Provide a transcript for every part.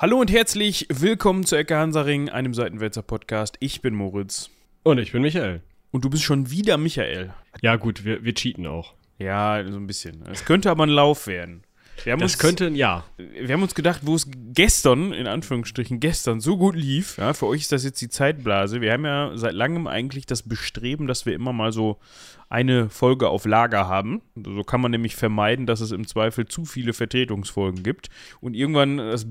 Hallo und herzlich willkommen zu Ecke Hansaring, einem Seitenwälzer Podcast. Ich bin Moritz. Und ich bin Michael. Und du bist schon wieder Michael. Ja, gut, wir, wir cheaten auch. Ja, so ein bisschen. Es könnte aber ein Lauf werden. Wir haben das uns, könnte, ja. Wir haben uns gedacht, wo es gestern, in Anführungsstrichen, gestern so gut lief, ja, für euch ist das jetzt die Zeitblase. Wir haben ja seit langem eigentlich das Bestreben, dass wir immer mal so eine Folge auf Lager haben. So kann man nämlich vermeiden, dass es im Zweifel zu viele Vertretungsfolgen gibt. Und irgendwann, das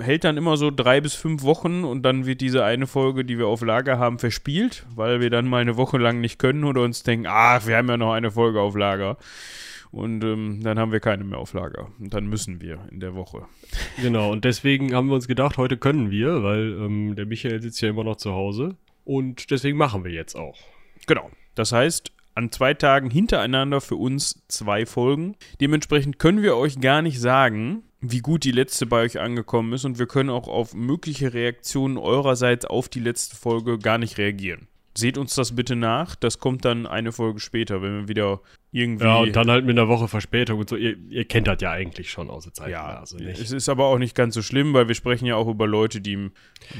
hält dann immer so drei bis fünf Wochen und dann wird diese eine Folge, die wir auf Lager haben, verspielt, weil wir dann mal eine Woche lang nicht können oder uns denken, ach, wir haben ja noch eine Folge auf Lager. Und ähm, dann haben wir keine mehr auf Lager. Und dann müssen wir in der Woche. Genau, und deswegen haben wir uns gedacht, heute können wir, weil ähm, der Michael sitzt ja immer noch zu Hause. Und deswegen machen wir jetzt auch. Genau. Das heißt, an zwei Tagen hintereinander für uns zwei Folgen. Dementsprechend können wir euch gar nicht sagen, wie gut die letzte bei euch angekommen ist und wir können auch auf mögliche Reaktionen eurerseits auf die letzte Folge gar nicht reagieren. Seht uns das bitte nach. Das kommt dann eine Folge später, wenn wir wieder irgendwie. Ja, und dann halt mit einer Woche Verspätung und so. Ihr, ihr kennt das ja eigentlich schon aus der Zeit. Ja, also nicht. es ist aber auch nicht ganz so schlimm, weil wir sprechen ja auch über Leute, die ein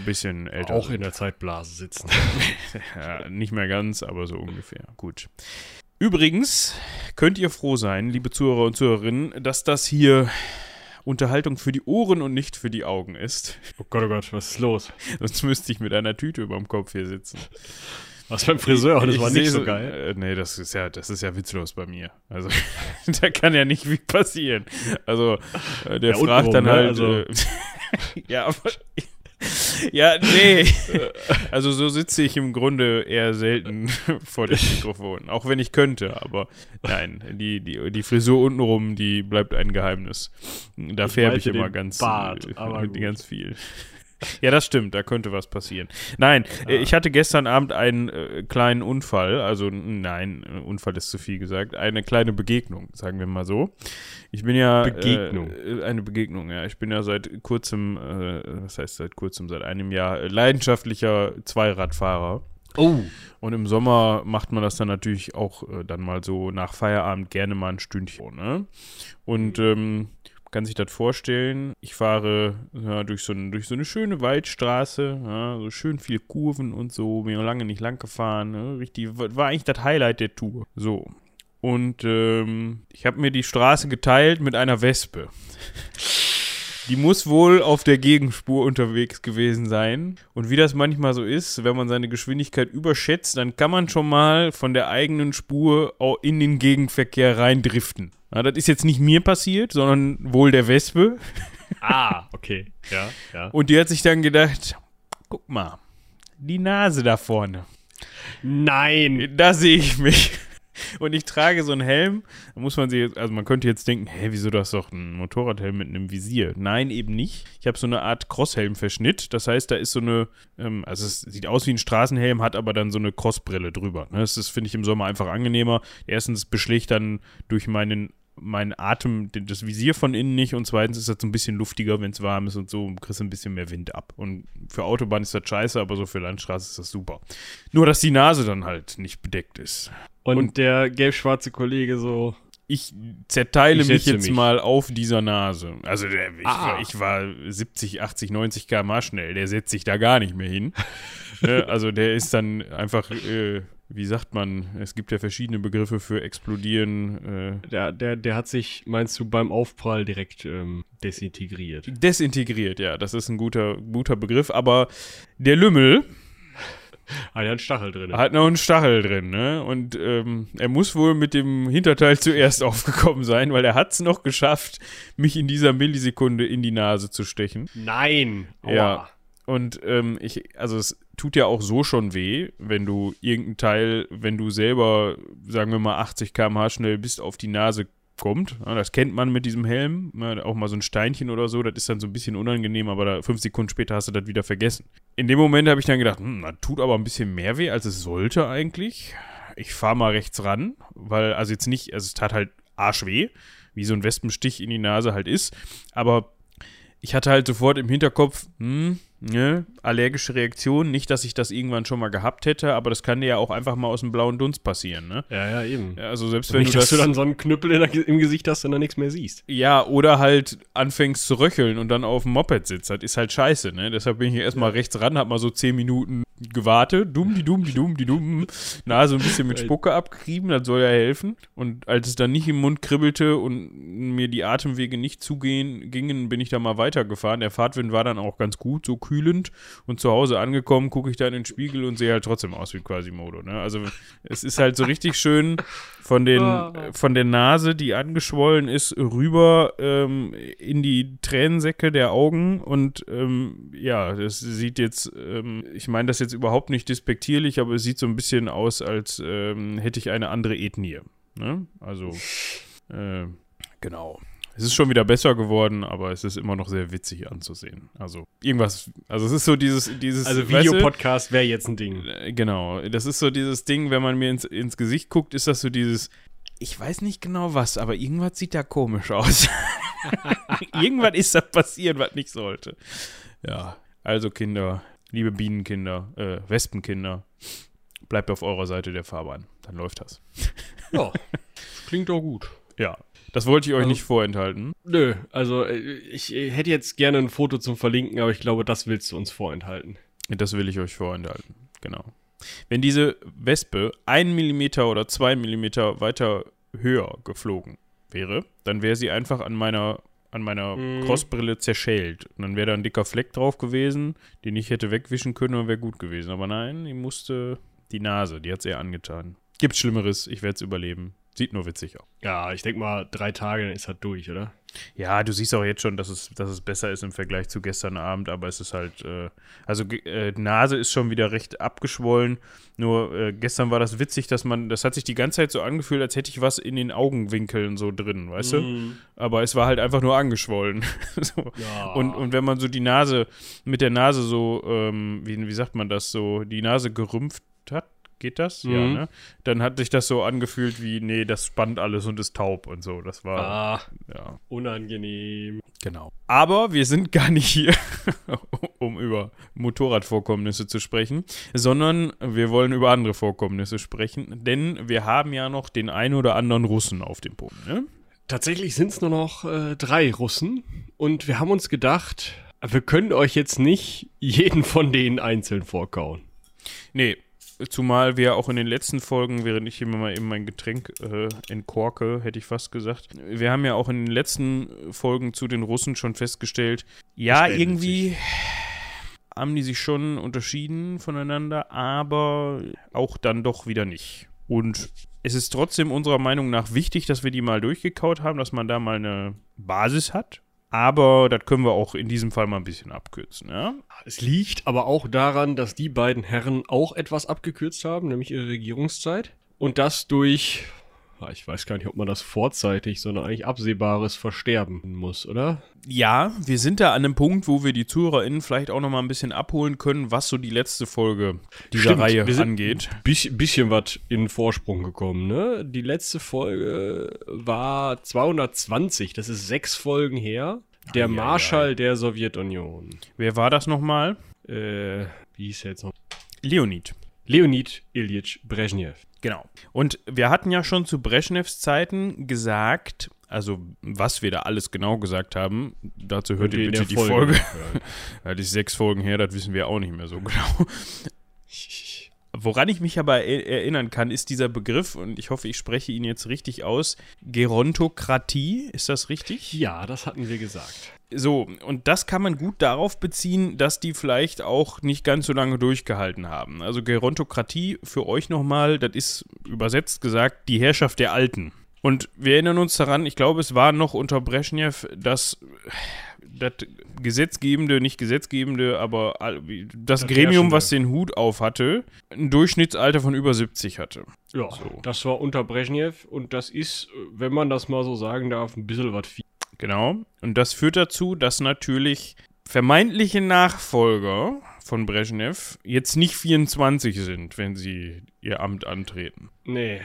bisschen älter auch sind. Auch in der Zeitblase sitzen. ja, nicht mehr ganz, aber so ungefähr. Gut. Übrigens könnt ihr froh sein, liebe Zuhörer und Zuhörerinnen, dass das hier Unterhaltung für die Ohren und nicht für die Augen ist. Oh Gott, oh Gott, was ist los? Sonst müsste ich mit einer Tüte über dem Kopf hier sitzen. Was beim Friseur, das ich war nicht so geil. Äh, nee, das ist ja, das ist ja witzlos bei mir. Also, da kann ja nicht viel passieren. Also, äh, der ja, fragt dann ne? halt. Also. Äh, ja, aber ja, nee. Also so sitze ich im Grunde eher selten vor dem Mikrofon. Auch wenn ich könnte, aber nein, die, die, die Frisur untenrum, die bleibt ein Geheimnis. Da färbe ich immer ganz, Bart, aber ganz viel. Ja, das stimmt, da könnte was passieren. Nein, ja. ich hatte gestern Abend einen äh, kleinen Unfall, also nein, Unfall ist zu viel gesagt, eine kleine Begegnung, sagen wir mal so. Ich bin ja Begegnung. Äh, eine Begegnung, ja. Ich bin ja seit kurzem, äh, was heißt seit kurzem, seit einem Jahr leidenschaftlicher Zweiradfahrer. Oh. Und im Sommer macht man das dann natürlich auch äh, dann mal so nach Feierabend gerne mal ein Stündchen, ne? Und ähm, kann sich das vorstellen. Ich fahre ja, durch, so durch so eine schöne Waldstraße, ja, so schön viele Kurven und so, bin lange nicht lang gefahren. Ne? Richtig, war eigentlich das Highlight der Tour. So. Und ähm, ich habe mir die Straße geteilt mit einer Wespe. Die muss wohl auf der Gegenspur unterwegs gewesen sein. Und wie das manchmal so ist, wenn man seine Geschwindigkeit überschätzt, dann kann man schon mal von der eigenen Spur in den Gegenverkehr reindriften. Ja, das ist jetzt nicht mir passiert, sondern wohl der Wespe. Ah, okay. Ja, ja. Und die hat sich dann gedacht, guck mal, die Nase da vorne. Nein. Da sehe ich mich. Und ich trage so einen Helm. Da muss man sich, also man könnte jetzt denken, hä, wieso das doch ein Motorradhelm mit einem Visier? Nein, eben nicht. Ich habe so eine Art Crosshelm-Verschnitt. Das heißt, da ist so eine, ähm, also es sieht aus wie ein Straßenhelm, hat aber dann so eine Crossbrille drüber. Ne? Das finde ich, im Sommer einfach angenehmer. Erstens beschlägt dann durch meinen mein Atem, das Visier von innen nicht und zweitens ist das so ein bisschen luftiger, wenn es warm ist und so, kriegst du ein bisschen mehr Wind ab. Und für Autobahn ist das scheiße, aber so für Landstraße ist das super. Nur, dass die Nase dann halt nicht bedeckt ist. Und, und der gelb-schwarze Kollege so. Ich zerteile ich mich jetzt mich. mal auf dieser Nase. Also der, ich, ah. war, ich, war 70, 80, 90 km schnell. Der setzt sich da gar nicht mehr hin. Ne, also der ist dann einfach äh, wie sagt man, es gibt ja verschiedene Begriffe für explodieren. Äh der, der, der hat sich, meinst du, beim Aufprall direkt ähm, desintegriert? Desintegriert, ja, das ist ein guter, guter Begriff, aber der Lümmel. Hat einen Stachel drin. Hat noch einen Stachel drin, ne? Und ähm, er muss wohl mit dem Hinterteil zuerst aufgekommen sein, weil er hat es noch geschafft, mich in dieser Millisekunde in die Nase zu stechen. Nein! Aua. Ja. Und ähm, ich, also es tut ja auch so schon weh, wenn du irgendein Teil, wenn du selber, sagen wir mal, 80 km/h schnell bist, auf die Nase kommt. Das kennt man mit diesem Helm. Ja, auch mal so ein Steinchen oder so, das ist dann so ein bisschen unangenehm, aber da, fünf Sekunden später hast du das wieder vergessen. In dem Moment habe ich dann gedacht, hm, das tut aber ein bisschen mehr weh, als es sollte eigentlich. Ich fahre mal rechts ran, weil, also jetzt nicht, also es tat halt arschweh, wie so ein Wespenstich in die Nase halt ist, aber ich hatte halt sofort im Hinterkopf, hm, ne, allergische Reaktion. Nicht, dass ich das irgendwann schon mal gehabt hätte, aber das kann dir ja auch einfach mal aus dem blauen Dunst passieren, ne? Ja, ja, eben. Ja, Also selbst wenn Nicht, du dass das, du dann so einen Knüppel der, im Gesicht hast und dann nichts mehr siehst. ja, oder halt anfängst zu röcheln und dann auf dem Moped sitzt, das ist halt scheiße, ne? Deshalb bin ich hier erstmal rechts ran, hab mal so 10 Minuten gewartet, dumm, die dumm, die dumm, die dumm, Nase ein bisschen mit Spucke abgerieben, das soll ja helfen. Und als es dann nicht im Mund kribbelte und mir die Atemwege nicht zugehen gingen, bin ich da mal weitergefahren. Der Fahrtwind war dann auch ganz gut, so kühlend. Und zu Hause angekommen, gucke ich da in den Spiegel und sehe halt trotzdem aus wie Quasimodo. Ne? Also es ist halt so richtig schön von, den, von der Nase, die angeschwollen ist, rüber ähm, in die Tränensäcke der Augen. Und ähm, ja, das sieht jetzt, ähm, ich meine das jetzt überhaupt nicht despektierlich, aber es sieht so ein bisschen aus, als ähm, hätte ich eine andere Ethnie. Ne? Also, äh, genau. Es ist schon wieder besser geworden, aber es ist immer noch sehr witzig anzusehen. Also irgendwas, also es ist so dieses, dieses Also Videopodcast wäre jetzt ein Ding. äh, Genau, das ist so dieses Ding, wenn man mir ins, ins Gesicht guckt, ist das so dieses, ich weiß nicht genau was, aber irgendwas sieht da komisch aus. irgendwas ist da passiert, was nicht sollte. Ja, also Kinder, liebe Bienenkinder, äh, Wespenkinder, bleibt auf eurer Seite der Fahrbahn, dann läuft das. Ja, klingt doch gut. Ja, das wollte ich euch Also- nicht vorenthalten. Nö, also äh, ich äh, hätte jetzt gerne ein Foto zum Verlinken, aber ich glaube, das willst du uns vorenthalten. Das will ich euch vorenthalten, genau. Wenn diese Wespe ein Millimeter oder zwei Millimeter weiter höher geflogen wäre, dann wäre sie einfach an meiner, an meiner Mhm. Crossbrille zerschält. Und dann wäre da ein dicker Fleck drauf gewesen, den ich hätte wegwischen können und wäre gut gewesen. Aber nein, die musste die Nase, die hat es eher angetan. Gibt's Schlimmeres, ich werde es überleben. Sieht nur witzig aus. Ja, ich denke mal, drei Tage, dann ist das durch, oder? Ja, du siehst auch jetzt schon, dass es, dass es besser ist im Vergleich zu gestern Abend, aber es ist halt, äh, also äh, Nase ist schon wieder recht abgeschwollen. Nur äh, gestern war das witzig, dass man, das hat sich die ganze Zeit so angefühlt, als hätte ich was in den Augenwinkeln so drin, weißt du? Mhm. Aber es war halt einfach nur angeschwollen. so. Ja. Und, und wenn man so die Nase, mit der Nase so, ähm, wie, wie sagt man das, so die Nase gerümpft hat, geht das? Ja, Mhm. ne? Dann hat sich das so angefühlt wie, nee, das spannt alles und ist taub und so. Das war, Ah, ja. unangenehm. Genau. Aber wir sind gar nicht hier, um über Motorradvorkommnisse zu sprechen, sondern wir wollen über andere Vorkommnisse sprechen, denn wir haben ja noch den ein oder anderen Russen auf dem Punkt. Ne? Tatsächlich sind es nur noch äh, drei Russen und wir haben uns gedacht, wir können euch jetzt nicht jeden von denen einzeln vorkauen. Nee, zumal wir auch in den letzten Folgen, während ich hier mal eben mein Getränk äh, entkorke, hätte ich fast gesagt, wir haben ja auch in den letzten Folgen zu den Russen schon festgestellt, ja, irgendwie haben die sich schon unterschieden voneinander, aber auch dann doch wieder nicht. Und es ist trotzdem unserer Meinung nach wichtig, dass wir die mal durchgekaut haben, dass man da mal eine Basis hat. Aber das können wir auch in diesem Fall mal ein bisschen abkürzen, ja? Es liegt aber auch daran, dass die beiden Herren auch etwas abgekürzt haben, nämlich ihre Regierungszeit. Und das durch, ich weiß gar nicht, ob man das vorzeitig, sondern eigentlich absehbares Versterben muss, oder? Ja, wir sind da an einem Punkt, wo wir die ZuhörerInnen vielleicht auch noch mal ein bisschen abholen können, was so die letzte Folge dieser Stimmt, Reihe angeht. Bisschen, bisschen was in Vorsprung gekommen, ne? Die letzte Folge war 220, das ist sechs Folgen her. Der Ei, ei, Marschall der Sowjetunion. Wer war das nochmal? Äh, wie hieß er jetzt noch? Leonid. Leonid Ilyich Brezhnev. Genau. Und wir hatten ja schon zu Brezhnevs Zeiten gesagt, also was wir da alles genau gesagt haben, dazu hört ihr bitte die Folge. hören. Das ist sechs Folgen her, das wissen wir auch nicht mehr so genau. Woran ich mich aber er erinnern kann, ist dieser Begriff, und ich hoffe, ich spreche ihn jetzt richtig aus, Gerontokratie, ist das richtig? Ja, das hatten wir gesagt. So, und das kann man gut darauf beziehen, dass die vielleicht auch nicht ganz so lange durchgehalten haben. Also Gerontokratie für euch nochmal, das ist übersetzt gesagt die Herrschaft der Alten. Und wir erinnern uns daran, ich glaube, es war noch unter Brezhnev, dass das Gesetzgebende, nicht Gesetzgebende, aber das, Das Gremium, was den Hut auf hatte, ein Durchschnittsalter von über 70 hatte. Ja, So. das war unter Brezhnev und das ist, wenn man das mal so sagen darf, ein bisschen was viel. Genau. Und das führt dazu, dass natürlich vermeintliche Nachfolger von Brezhnev jetzt nicht 24 sind, wenn sie ihr Amt antreten. Nee,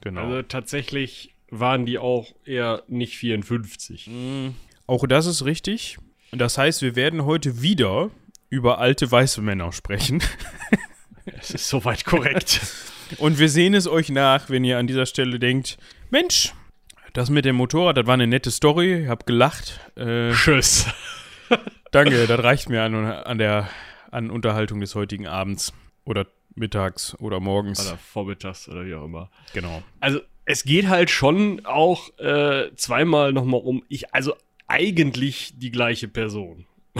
Genau. also tatsächlich waren die auch eher nicht 54. Mm, Auch das ist richtig. Das heißt, wir werden heute wieder über alte weiße Männer sprechen. Es ist soweit korrekt. Und wir sehen es euch nach, wenn ihr an dieser Stelle denkt, Mensch, das mit dem Motorrad, das war eine nette Story, ich hab gelacht. Äh, Tschüss. danke, das reicht mir an, an der an Unterhaltung des heutigen Abends oder mittags oder morgens. Oder vormittags oder wie auch immer. Genau. Also, es geht halt schon auch äh, zweimal nochmal um ich, also eigentlich die gleiche Person.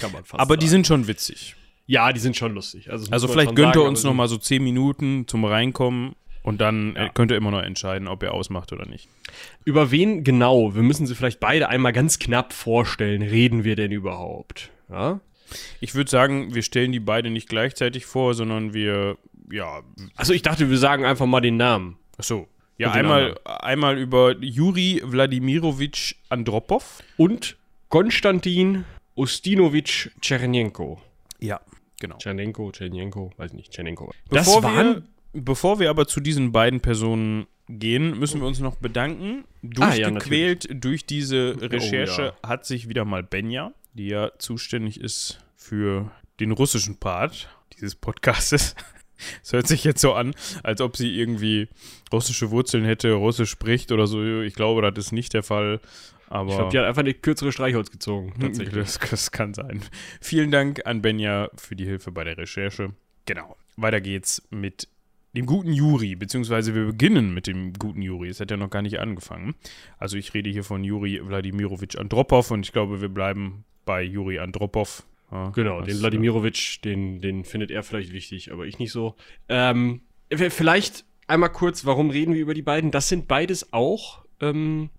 Kann man fast Aber die sagen. sind schon witzig. Ja, die sind schon lustig. Also, Also vielleicht gönnt sagen, ihr uns aber noch mal so zehn Minuten zum Reinkommen und dann Ja. äh, könnt ihr immer noch entscheiden, ob ihr ausmacht oder nicht. Über wen genau, wir müssen sie vielleicht beide einmal ganz knapp vorstellen, reden wir denn überhaupt? Ja? Ich würde sagen, wir stellen die beide nicht gleichzeitig vor, sondern wir, ja, Also ich dachte, wir sagen einfach mal den Namen. ach so. Ja, einmal, einmal über Juri Wladimirovich Andropov. Und Konstantin Ustinowitsch Tschernenko. Ja, genau. Tschernenko, Tschernenko, weiß nicht, Tschernenko. Bevor, das wir, waren, bevor wir aber zu diesen beiden Personen gehen, müssen wir uns noch bedanken. Ah, ja, Durchgequält durch diese Recherche ja. hat sich wieder mal Benja, die ja zuständig ist für den russischen Part dieses Podcastes. Es hört sich jetzt so an, als ob sie irgendwie russische Wurzeln hätte, Russisch spricht oder so. Ich glaube, das ist nicht der Fall. Aber ich glaube, die hat einfach eine kürzere Streichholz gezogen, tatsächlich. das, das kann sein. Vielen Dank an Benja für die Hilfe bei der Recherche. Genau. Weiter geht's mit dem guten Juri, beziehungsweise wir beginnen mit dem guten Juri. Es hat ja noch gar nicht angefangen. Also ich rede hier von Juri Wladimirovich Andropov und ich glaube, wir bleiben bei Juri Andropov. Ja, Genau, den Wladimirovich, den, den findet er vielleicht wichtig, aber ich nicht so. Ähm, vielleicht einmal kurz, warum reden wir über die beiden? Das sind beides auch ähm,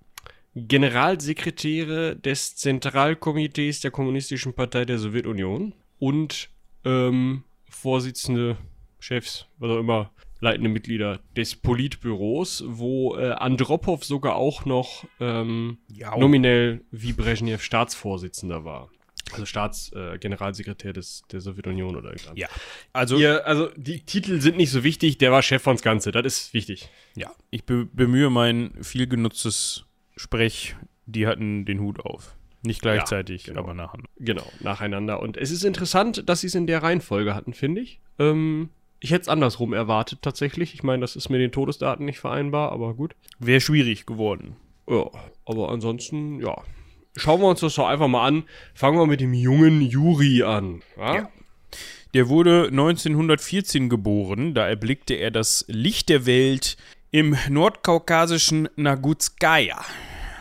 Generalsekretäre des Zentralkomitees der Kommunistischen Partei der Sowjetunion und ähm, Vorsitzende, Chefs, was auch immer, leitende Mitglieder des Politbüros, wo äh, Andropov sogar auch noch ähm, Ja, nominell wie Brezhnev Staatsvorsitzender war. Also Staatsgeneralsekretär äh, des, der Sowjetunion oder irgendwas. ja. Also, Ihr, also die Titel sind nicht so wichtig, der war Chef von's Ganze, das ist wichtig. ja, ich be bemühe mein viel genutztes Sprech. Die hatten den Hut auf. Nicht gleichzeitig, genau. aber nachher. Genau, nacheinander. Und es ist interessant, dass sie es in der Reihenfolge hatten, finde ich. Ähm, ich hätte es andersrum erwartet, tatsächlich. Ich meine, das ist mit den Todesdaten nicht vereinbar, aber gut. Wäre schwierig geworden. Ja, aber ansonsten, ja. Schauen wir uns das doch einfach mal an. Fangen wir mit dem jungen Juri an. Ja? Ja. Der wurde 1914 geboren, da erblickte er das Licht der Welt im nordkaukasischen Nagutskaya.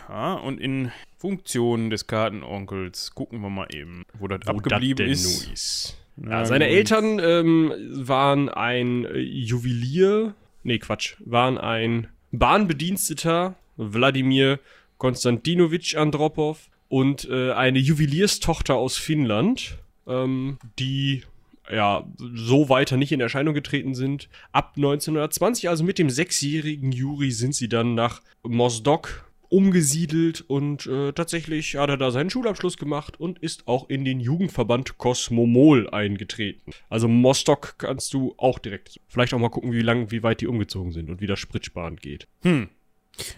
Ja, und in Funktion des Kartenonkels gucken wir mal eben, wo das Wo abgeblieben denn ist. ist. Ja, seine gut. Eltern ähm, waren ein äh, Juwelier, nee, Quatsch, waren ein Bahnbediensteter, Wladimir Konstantinowitsch Andropov, und äh, eine Juwelierstochter aus Finnland, ähm, die ja so weiter nicht in Erscheinung getreten sind. Ab 1920, also mit dem sechsjährigen Juri, sind sie dann nach Mozdok umgesiedelt und äh, tatsächlich hat er da seinen Schulabschluss gemacht und ist auch in den Jugendverband Kosmomol eingetreten. Also Mostok kannst du auch direkt. Vielleicht auch mal gucken, wie lang, wie weit die umgezogen sind und wie das Spritsparend geht. Hm.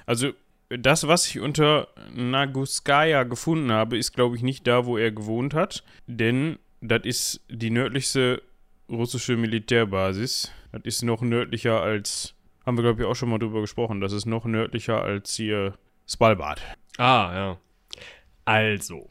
Also, das, was ich unter Naguskaya gefunden habe, ist, glaube ich, nicht da, wo er gewohnt hat. Denn das ist die nördlichste russische Militärbasis. Das ist noch nördlicher als. Haben wir, glaube ich, auch schon mal drüber gesprochen. Das ist noch nördlicher als hier Svalbard. Ah, ja. Also.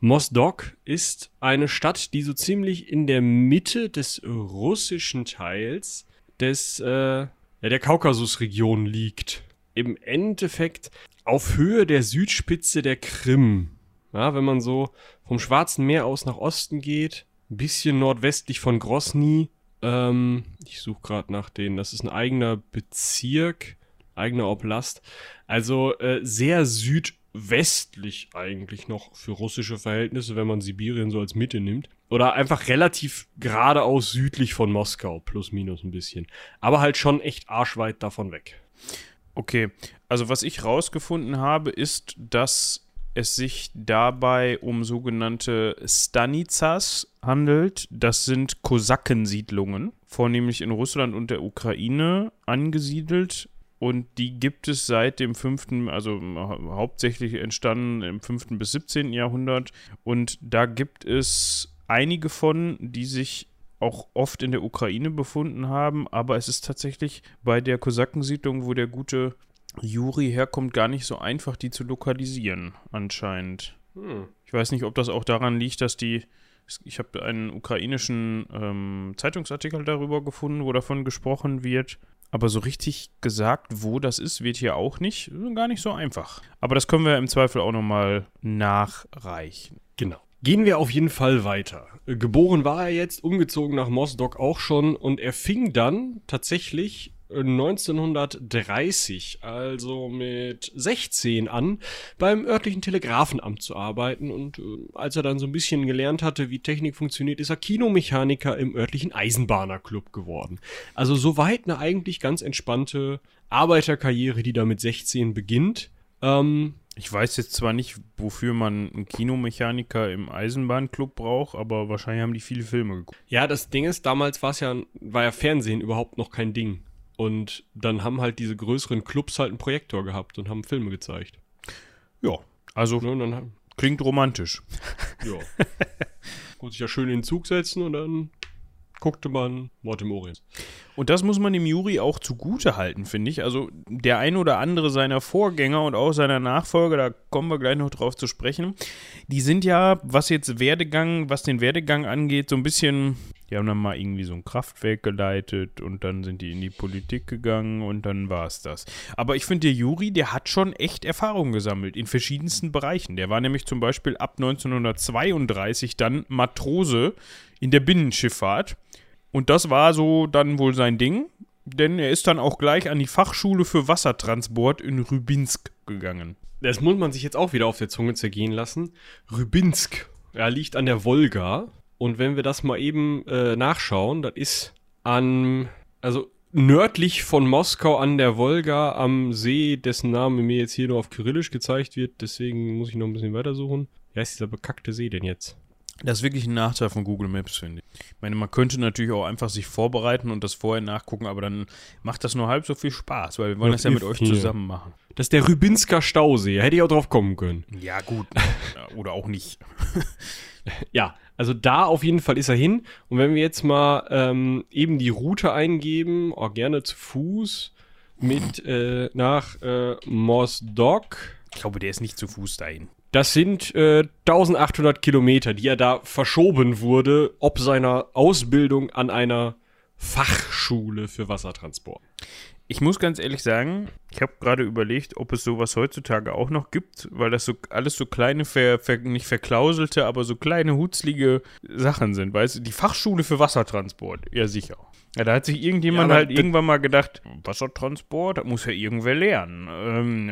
Mosdok ist eine Stadt, die so ziemlich in der Mitte des russischen Teils des, äh, der Kaukasusregion liegt. Im Endeffekt auf Höhe der Südspitze der Krim. Ja, wenn man so vom Schwarzen Meer aus nach Osten geht, ein bisschen nordwestlich von Grosny. Ähm, ich suche gerade nach denen. Das ist ein eigener Bezirk, eigener Oblast. Also äh, sehr südwestlich eigentlich noch für russische Verhältnisse, wenn man Sibirien so als Mitte nimmt. Oder einfach relativ geradeaus südlich von Moskau, plus minus ein bisschen. Aber halt schon echt arschweit davon weg. Okay, also was ich rausgefunden habe, ist, dass es sich dabei um sogenannte Stanizas handelt. Das sind Kosakensiedlungen, vornehmlich in Russland und der Ukraine angesiedelt. Und die gibt es seit dem 5., also hau- hauptsächlich entstanden im 5. bis 17. Jahrhundert. Und da gibt es einige von, die sich auch oft in der Ukraine befunden haben, aber es ist tatsächlich bei der Kosakensiedlung, wo der gute Juri herkommt, gar nicht so einfach, die zu lokalisieren, anscheinend. Hm. Ich weiß nicht, ob das auch daran liegt, dass die. Ich habe einen ukrainischen ähm, Zeitungsartikel darüber gefunden, wo davon gesprochen wird. Aber so richtig gesagt, wo das ist, wird hier auch nicht. Gar nicht so einfach. Aber das können wir im Zweifel auch nochmal nachreichen. Genau. Gehen wir auf jeden Fall weiter. Geboren war er jetzt, umgezogen nach Mossdock auch schon und er fing dann tatsächlich 1930, also mit 16 an, beim örtlichen Telegrafenamt zu arbeiten und äh, als er dann so ein bisschen gelernt hatte, wie Technik funktioniert, ist er Kinomechaniker im örtlichen Eisenbahnerclub geworden. Also soweit eine eigentlich ganz entspannte Arbeiterkarriere, die da mit 16 beginnt. Ähm, Ich weiß jetzt zwar nicht, wofür man einen Kinomechaniker im Eisenbahnclub braucht, aber wahrscheinlich haben die viele Filme geguckt. Ja, das Ding ist, damals war es ja, war ja Fernsehen überhaupt noch kein Ding. Und dann haben halt diese größeren Clubs halt einen Projektor gehabt und haben Filme gezeigt. Ja, also Ne, dann haben, klingt romantisch. ja. Konnte sich ja schön in den Zug setzen und dann guckte man Mord im Orient. Und das muss man dem Juri auch zugute halten, finde ich. Also der ein oder andere seiner Vorgänger und auch seiner Nachfolger, da kommen wir gleich noch drauf zu sprechen, die sind ja, was jetzt Werdegang, was den Werdegang angeht, so ein bisschen, die haben dann mal irgendwie so ein Kraftwerk geleitet und dann sind die in die Politik gegangen und dann war es das. Aber ich finde, der Juri, der hat schon echt Erfahrung gesammelt in verschiedensten Bereichen. Der war nämlich zum Beispiel ab 1932 dann Matrose in der Binnenschifffahrt. Und das war so dann wohl sein Ding, denn er ist dann auch gleich an die Fachschule für Wassertransport in Rybinsk gegangen. Das muss man sich jetzt auch wieder auf der Zunge zergehen lassen. Rybinsk, ja, liegt an der Wolga. Und wenn wir das mal eben äh, nachschauen, das ist an, also nördlich von Moskau an der Wolga am See, dessen Name mir jetzt hier nur auf Kyrillisch gezeigt wird. Deswegen muss ich noch ein bisschen weitersuchen. Wie heißt dieser bekackte See denn jetzt? Das ist wirklich ein Nachteil von Google Maps, finde ich. Ich meine, man könnte natürlich auch einfach sich vorbereiten und das vorher nachgucken, aber dann macht das nur halb so viel Spaß, weil wir wollen Ja, das ja mit euch viel. zusammen machen. Das ist der Rybinsker Stausee. Hätte ich auch drauf kommen können. Ja, gut. Oder auch nicht. Ja, also da auf jeden Fall ist er hin. Und wenn wir jetzt mal ähm, eben die Route eingeben, auch gerne zu Fuß, mit äh, nach äh, Mossdock. Ich glaube, der ist nicht zu Fuß dahin. Das sind äh, 1800 Kilometer, die er da verschoben wurde, ob seiner Ausbildung an einer Fachschule für Wassertransport. Ich muss ganz ehrlich sagen, ich habe gerade überlegt, ob es sowas heutzutage auch noch gibt, weil das so alles so kleine, ver, ver, nicht verklauselte, aber so kleine, hutzlige Sachen sind. Weißt du, die Fachschule für Wassertransport, ja sicher. Ja, da hat sich irgendjemand Ja, halt irgendwann mal gedacht, Wassertransport, das muss ja irgendwer lernen. Ähm,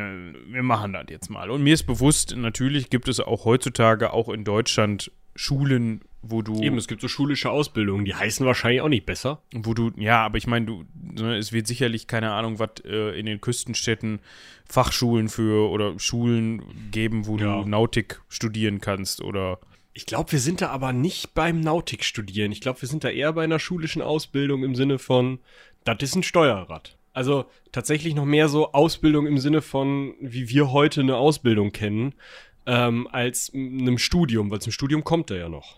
äh, wir machen das jetzt mal. Und mir ist bewusst, natürlich gibt es auch heutzutage, auch in Deutschland, Schulen, wo du Eben, es gibt so schulische Ausbildungen, die heißen wahrscheinlich auch nicht besser. wo du, ja, aber ich meine, du, ne, es wird sicherlich, keine Ahnung, was äh, in den Küstenstädten Fachschulen für oder Schulen geben, wo Ja. du Nautik studieren kannst oder Ich glaube, wir sind da aber nicht beim Nautik studieren. Ich glaube, wir sind da eher bei einer schulischen Ausbildung im Sinne von, das ist ein Steuerrad. Also tatsächlich noch mehr so Ausbildung im Sinne von, wie wir heute eine Ausbildung kennen, ähm, als einem Studium, weil zum Studium kommt er ja noch.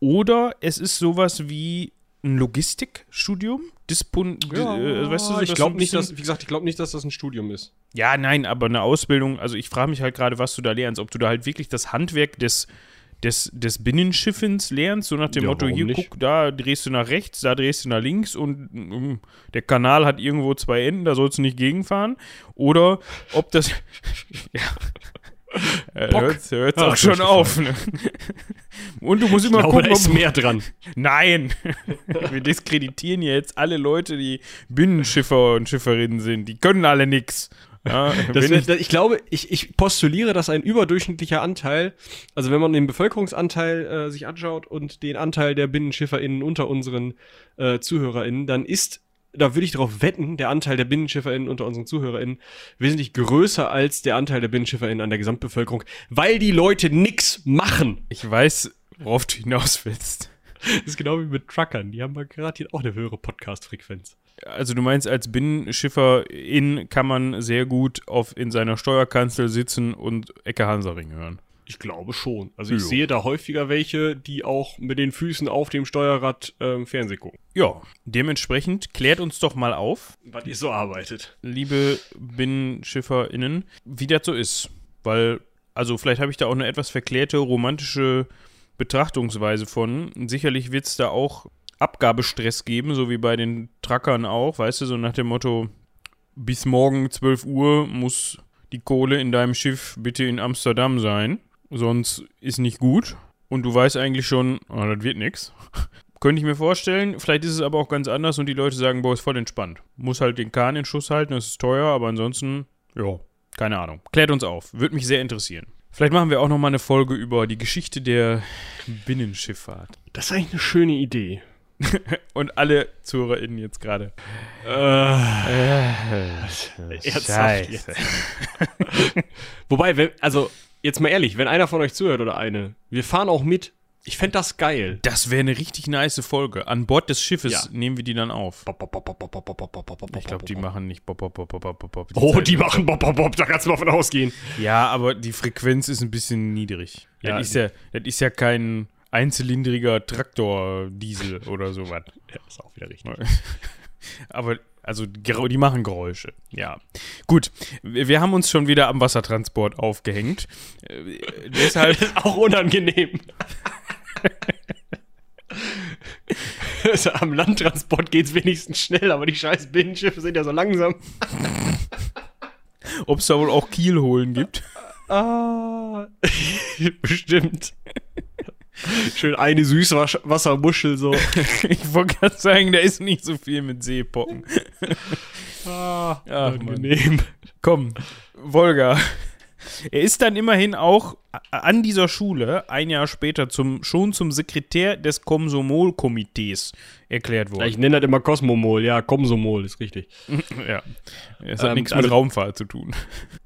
oder es ist sowas wie ein Logistikstudium. Dispon äh, weißt du, ich glaube nicht, dass, wie gesagt, ich glaube nicht, dass das ein Studium ist. Ja, nein, aber eine Ausbildung, also ich frage mich halt gerade, was du da lernst, ob du da halt wirklich das Handwerk des, des, des Binnenschiffens lernst, so nach dem Ja, Motto, hier nicht? guck, da drehst du nach rechts, da drehst du nach links und mm, der Kanal hat irgendwo zwei Enden, da sollst du nicht gegenfahren. Oder ob das. ja. Hört's, hört's Ah, auch schon auf. Ne? Und du musst immer Ich glaube, gucken, da ist ob, mehr dran. Nein! Wir diskreditieren jetzt alle Leute, die Binnenschiffer und Schifferinnen sind. Die können alle nix. Ja, wär, ich- glaube, ich, ich postuliere, dass ein überdurchschnittlicher Anteil, also wenn man den Bevölkerungsanteil äh, sich anschaut und den Anteil der BinnenschifferInnen unter unseren äh, ZuhörerInnen, dann ist, da würde ich darauf wetten, der Anteil der BinnenschifferInnen unter unseren ZuhörerInnen wesentlich größer als der Anteil der BinnenschifferInnen an der Gesamtbevölkerung, weil die Leute nix machen. ich weiß, worauf du hinaus willst. Das ist genau wie mit Truckern, die haben garantiert auch eine höhere Podcast-Frequenz. Also du meinst, als Binnenschifferin kann man sehr gut auf, in seiner Steuerkanzel sitzen und Ecke Hansaring hören. Ich glaube schon. Also ich Jo. sehe da häufiger welche, die auch mit den Füßen auf dem Steuerrad ähm, Fernsehen gucken. Ja, dementsprechend klärt uns doch mal auf, Was ihr so arbeitet. liebe BinnenschifferInnen, wie das so ist. Weil, also vielleicht habe ich da auch eine etwas verklärte romantische Betrachtungsweise von. Sicherlich wird es da auch Abgabestress geben, so wie bei den Truckern auch, weißt du, so nach dem Motto, bis morgen 12 Uhr muss die Kohle in deinem Schiff bitte in Amsterdam sein, sonst ist nicht gut. Und du weißt eigentlich schon, oh, das wird nix. Könnte ich mir vorstellen. Vielleicht ist es aber auch ganz anders und die Leute sagen, boah, ist voll entspannt. Muss halt den Kahn in Schuss halten, das ist teuer, aber ansonsten, ja, keine Ahnung. Klärt uns auf. Würde mich sehr interessieren. Vielleicht machen wir auch nochmal eine Folge über die Geschichte der Binnenschifffahrt. Das ist eigentlich eine schöne Idee. Und alle ZuhörerInnen jetzt gerade. Äh, Ernsthaft jetzt. Wobei, wenn, also, jetzt mal ehrlich, wenn einer von euch zuhört oder eine, wir fahren auch mit. Ich fände das geil. Das wäre eine richtig nice Folge. An Bord des Schiffes Ja. nehmen wir die dann auf. Ich glaube, die machen nicht Bop, Bop, Bop, Bop, Bop, Bop, Bop. Oh, Zeit- die machen Bob, Bob, Bob, da kannst du mal von ausgehen. Ja, aber die Frequenz ist ein bisschen niedrig. Ja, das, ist ja, das ist ja kein einzylindriger Traktor-Diesel oder sowas. Ja, ist auch wieder richtig. Aber, also, die machen Geräusche. Ja. Gut, wir haben uns schon wieder am Wassertransport aufgehängt. Äh, deshalb, ist auch unangenehm. Also, Am Landtransport geht's wenigstens schnell, aber die scheiß Binnenschiffe sind ja so langsam. ob es da wohl auch Kielholen gibt. Ah, bestimmt. Schön eine Süßwassermuschel so. Ich wollte gerade sagen, da ist nicht so viel mit Seepocken. Ah, Ach, angenehm. Komm, Wolga. Er ist dann immerhin auch an dieser Schule ein Jahr später zum, schon zum Sekretär des Komsomol-Komitees erklärt worden. ich nenne das immer Kosmomol, ja, Komsomol ist richtig. Ja. Es hat Ähm, nichts mit also- Raumfahrt zu tun.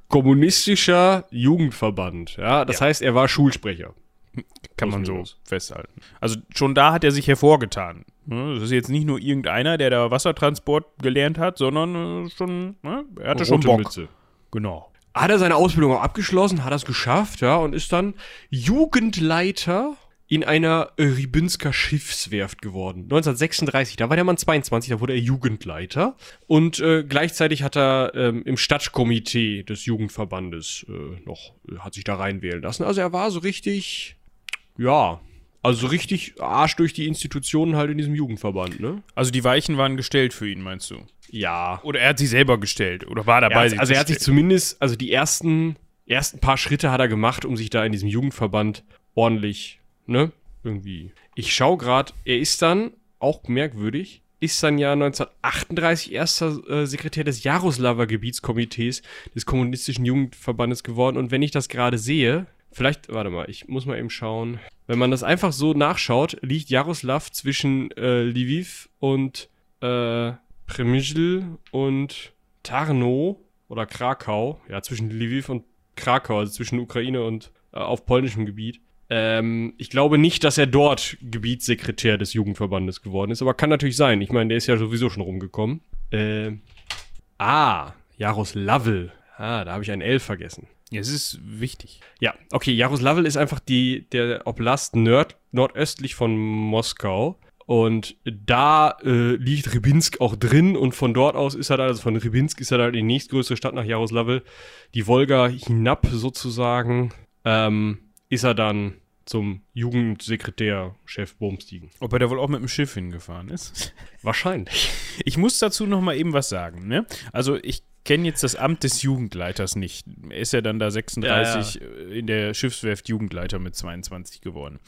Kommunistischer Jugendverband, ja, das Ja. heißt, er war Schulsprecher. Kann man so festhalten. Also schon da hat er sich hervorgetan. Ne, Das ist jetzt nicht nur irgendeiner, der da Wassertransport gelernt hat, sondern äh, schon, ne? er hatte schon Rote Bock. Mütze. Genau. Hat er seine Ausbildung auch abgeschlossen, hat das geschafft, ja, und ist dann Jugendleiter in einer äh, Ribinsker Schiffswerft geworden. 1936, da war der Mann 22, da wurde er Jugendleiter. Und äh, gleichzeitig hat er ähm, im Stadtkomitee des Jugendverbandes äh, noch, äh, hat sich da reinwählen lassen. Also er war so richtig, ja, also so richtig Arsch durch die Institutionen halt in diesem Jugendverband, ne? Also die Weichen waren gestellt für ihn, meinst du? Ja. Oder er hat sie selber gestellt oder war Er dabei, hat, sie also er hat sich zumindest, also die ersten, ersten paar Schritte hat er gemacht, um sich da in diesem Jugendverband ordentlich, ne, irgendwie. Ich schau grad, er ist dann, auch merkwürdig, ist dann ja 1938 erster äh, Sekretär des Jaroslawer Gebietskomitees des Kommunistischen Jugendverbandes geworden. Und wenn ich das gerade sehe, vielleicht, warte mal, ich muss mal eben schauen. Wenn man das einfach so nachschaut, liegt Jaroslav zwischen äh, Lviv und äh, Przemysl und Tarnow oder Krakau, ja, zwischen Lviv und Krakau, also zwischen Ukraine und äh, auf polnischem Gebiet. Ähm, ich glaube nicht, dass er dort Gebietssekretär des Jugendverbandes geworden ist, aber kann natürlich sein. Ich meine, der ist ja sowieso schon rumgekommen. Ähm, ah, Jaroslawl. Ah, da habe ich ein L vergessen. Ja, es ist wichtig. Ja, okay, Jaroslawl ist einfach die, der Oblast nord, nordöstlich von Moskau. Und da äh, liegt Rybinsk auch drin und von dort aus ist er dann, also von Rybinsk ist er dann die nächstgrößere Stadt nach Jaroslawl, die Wolga hinab sozusagen, ähm, ist er dann zum Jugendsekretär Chef Bumstigen. Ob er da wohl auch mit dem Schiff hingefahren ist? Wahrscheinlich. Ich muss dazu noch mal eben was sagen. Ne? Also ich kenne jetzt das Amt des Jugendleiters nicht. Er ist ja dann da 36 äh, in der Schiffswerft Jugendleiter mit 22 geworden.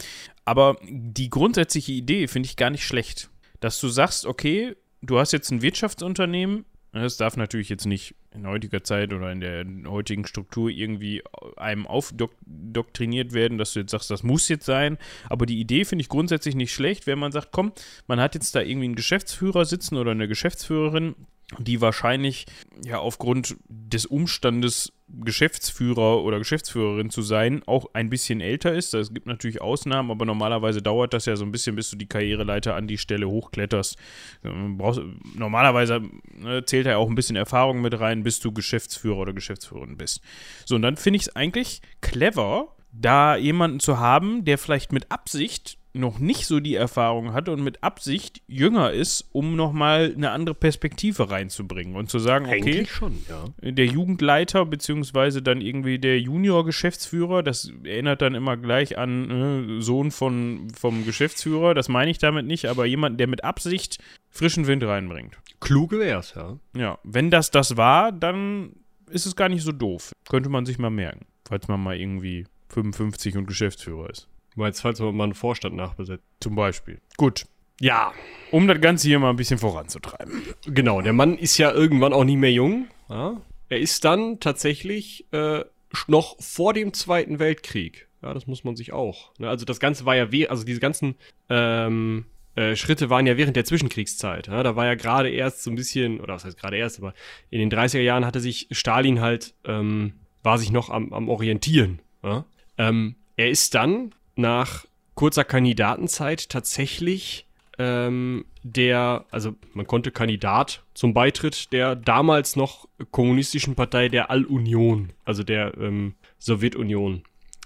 Aber die grundsätzliche Idee finde ich gar nicht schlecht. Dass du sagst, okay, du hast jetzt ein Wirtschaftsunternehmen, das darf natürlich jetzt nicht in heutiger Zeit oder in der heutigen Struktur irgendwie einem aufdoktriniert werden, dass du jetzt sagst, das muss jetzt sein. Aber die Idee finde ich grundsätzlich nicht schlecht, wenn man sagt, komm, man hat jetzt da irgendwie einen Geschäftsführer sitzen oder eine Geschäftsführerin, die wahrscheinlich ja aufgrund des Umstandes Geschäftsführer oder Geschäftsführerin zu sein, auch ein bisschen älter ist. Es gibt natürlich Ausnahmen, aber normalerweise dauert das ja so ein bisschen, bis du die Karriereleiter an die Stelle hochkletterst. Ähm, Brauchst, normalerweise ne, zählt ja auch ein bisschen Erfahrung mit rein, bis du Geschäftsführer oder Geschäftsführerin bist. So, und dann finde ich es eigentlich clever, da jemanden zu haben, der vielleicht mit Absicht noch nicht so die Erfahrung hat und mit Absicht jünger ist, um nochmal eine andere Perspektive reinzubringen und zu sagen, okay, Eigentlich schon, ja. der Jugendleiter beziehungsweise dann irgendwie der Junior-Geschäftsführer, das erinnert dann immer gleich an äh, Sohn von, vom Geschäftsführer, das meine ich damit nicht, aber jemand, der mit Absicht frischen Wind reinbringt. Kluge wär's, ja. Ja, wenn das das war, dann ist es gar nicht so doof. Könnte man sich mal merken, falls man mal irgendwie 55 und Geschäftsführer ist. Weil jetzt, falls man mal einen Vorstand nachbesetzt. Zum Beispiel. Gut. Ja, Um das Ganze hier mal ein bisschen voranzutreiben. genau. Der Mann ist ja irgendwann auch nicht mehr jung. Ja? Er ist dann tatsächlich äh, noch vor dem Zweiten Weltkrieg. Ja, das muss man sich auch. Ne? Also das Ganze war ja, we also diese ganzen ähm, äh, Schritte waren ja während der Zwischenkriegszeit. Ja? Da war ja gerade erst so ein bisschen, oder was heißt gerade erst, aber in den 30er Jahren hatte sich Stalin halt, ähm, war sich noch am, am Orientieren. Ja? Ähm, er ist dann nach kurzer Kandidatenzeit tatsächlich ähm, der, also man konnte Kandidat zum Beitritt der damals noch kommunistischen Partei der All-Union, also der ähm, Sowjetunion,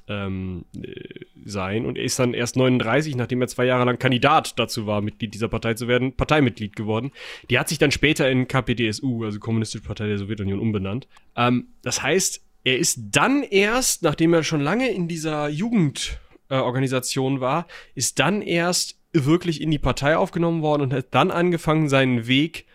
ähm, äh, sein. Und er ist dann erst 39, nachdem er zwei Jahre lang Kandidat dazu war, Mitglied dieser Partei zu werden, Parteimitglied geworden. Die hat sich dann später in KPDSU, also Kommunistische Partei der Sowjetunion, umbenannt. Ähm, das heißt, er ist dann erst, nachdem er schon lange in dieser Jugendorganisation war, ist dann erst wirklich in die Partei aufgenommen worden und hat dann angefangen, seinen Weg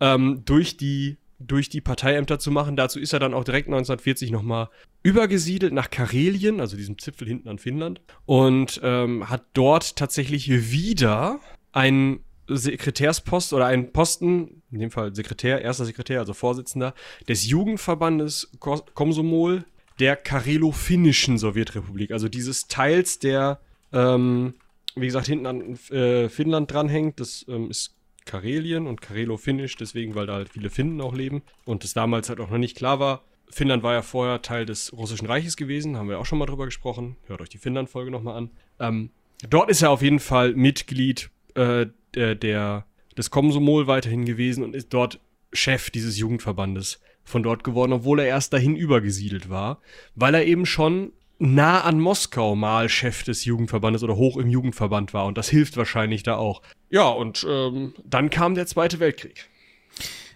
ähm, durch die durch die Parteiämter zu machen. Dazu ist er dann auch direkt 1940 nochmal übergesiedelt nach Karelien, also diesem Zipfel hinten an Finnland, und ähm, hat dort tatsächlich wieder einen Sekretärspost oder einen Posten, in dem Fall Sekretär, erster Sekretär, also Vorsitzender des Jugendverbandes Ko- Komsomol der Karelo-Finnischen Sowjetrepublik, also dieses Teils, der, ähm, wie gesagt, hinten an äh, Finnland dranhängt. Das ähm, ist Karelien und Karelo-Finnisch, deswegen, weil da halt viele Finnen auch leben und das damals halt auch noch nicht klar war. Finnland war ja vorher Teil des Russischen Reiches gewesen, haben wir auch schon mal drüber gesprochen. Hört euch die Finnland-Folge nochmal an. Ähm, dort ist er auf jeden Fall Mitglied äh, der, der, des Komsomol weiterhin gewesen und ist dort Chef dieses Jugendverbandes von dort geworden, obwohl er erst dahin übergesiedelt war, weil er eben schon nah an Moskau mal Chef des Jugendverbandes oder hoch im Jugendverband war und das hilft wahrscheinlich da auch. Ja, und ähm, dann kam der Zweite Weltkrieg.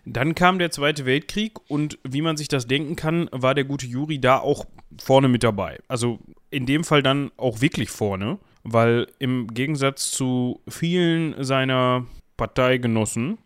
Dann kam der Zweite Weltkrieg und wie man sich das denken kann, war der gute Juri da auch vorne mit dabei. Also in dem Fall dann auch wirklich vorne, weil im Gegensatz zu vielen seiner Parteigenossen,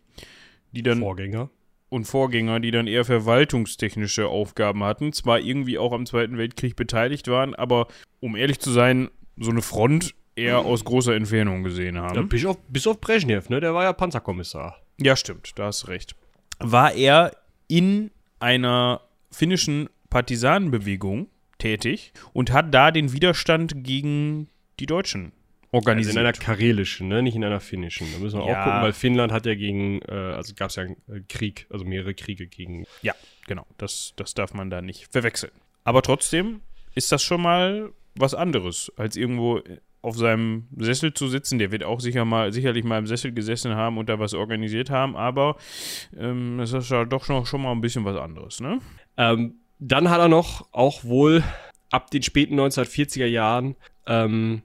die dann Vorgänger. Und Vorgänger, die dann eher verwaltungstechnische Aufgaben hatten, zwar irgendwie auch am Zweiten Weltkrieg beteiligt waren, aber um ehrlich zu sein, so eine Front eher aus großer Entfernung gesehen haben. Ja, bis, auf, bis auf Brezhnev, ne? Der war ja Panzerkommissar. Ja, stimmt, da hast du recht. War er in einer finnischen Partisanenbewegung tätig und hat da den Widerstand gegen die Deutschen Also organisiert. in einer karelischen, ne? Nicht in einer finnischen. Da müssen wir Ja. auch gucken, weil Finnland hat ja gegen, äh, also gab es ja einen äh, Krieg, also mehrere Kriege gegen. ja, genau, das, das darf man da nicht verwechseln. Aber trotzdem ist das schon mal was anderes, als irgendwo auf seinem Sessel zu sitzen. Der wird auch sicher mal, sicherlich mal im Sessel gesessen haben und da was organisiert haben, aber ähm, es ist ja doch schon, schon mal ein bisschen was anderes, ne? Ähm, dann hat er noch, auch wohl ab den späten 1940er Jahren, ähm,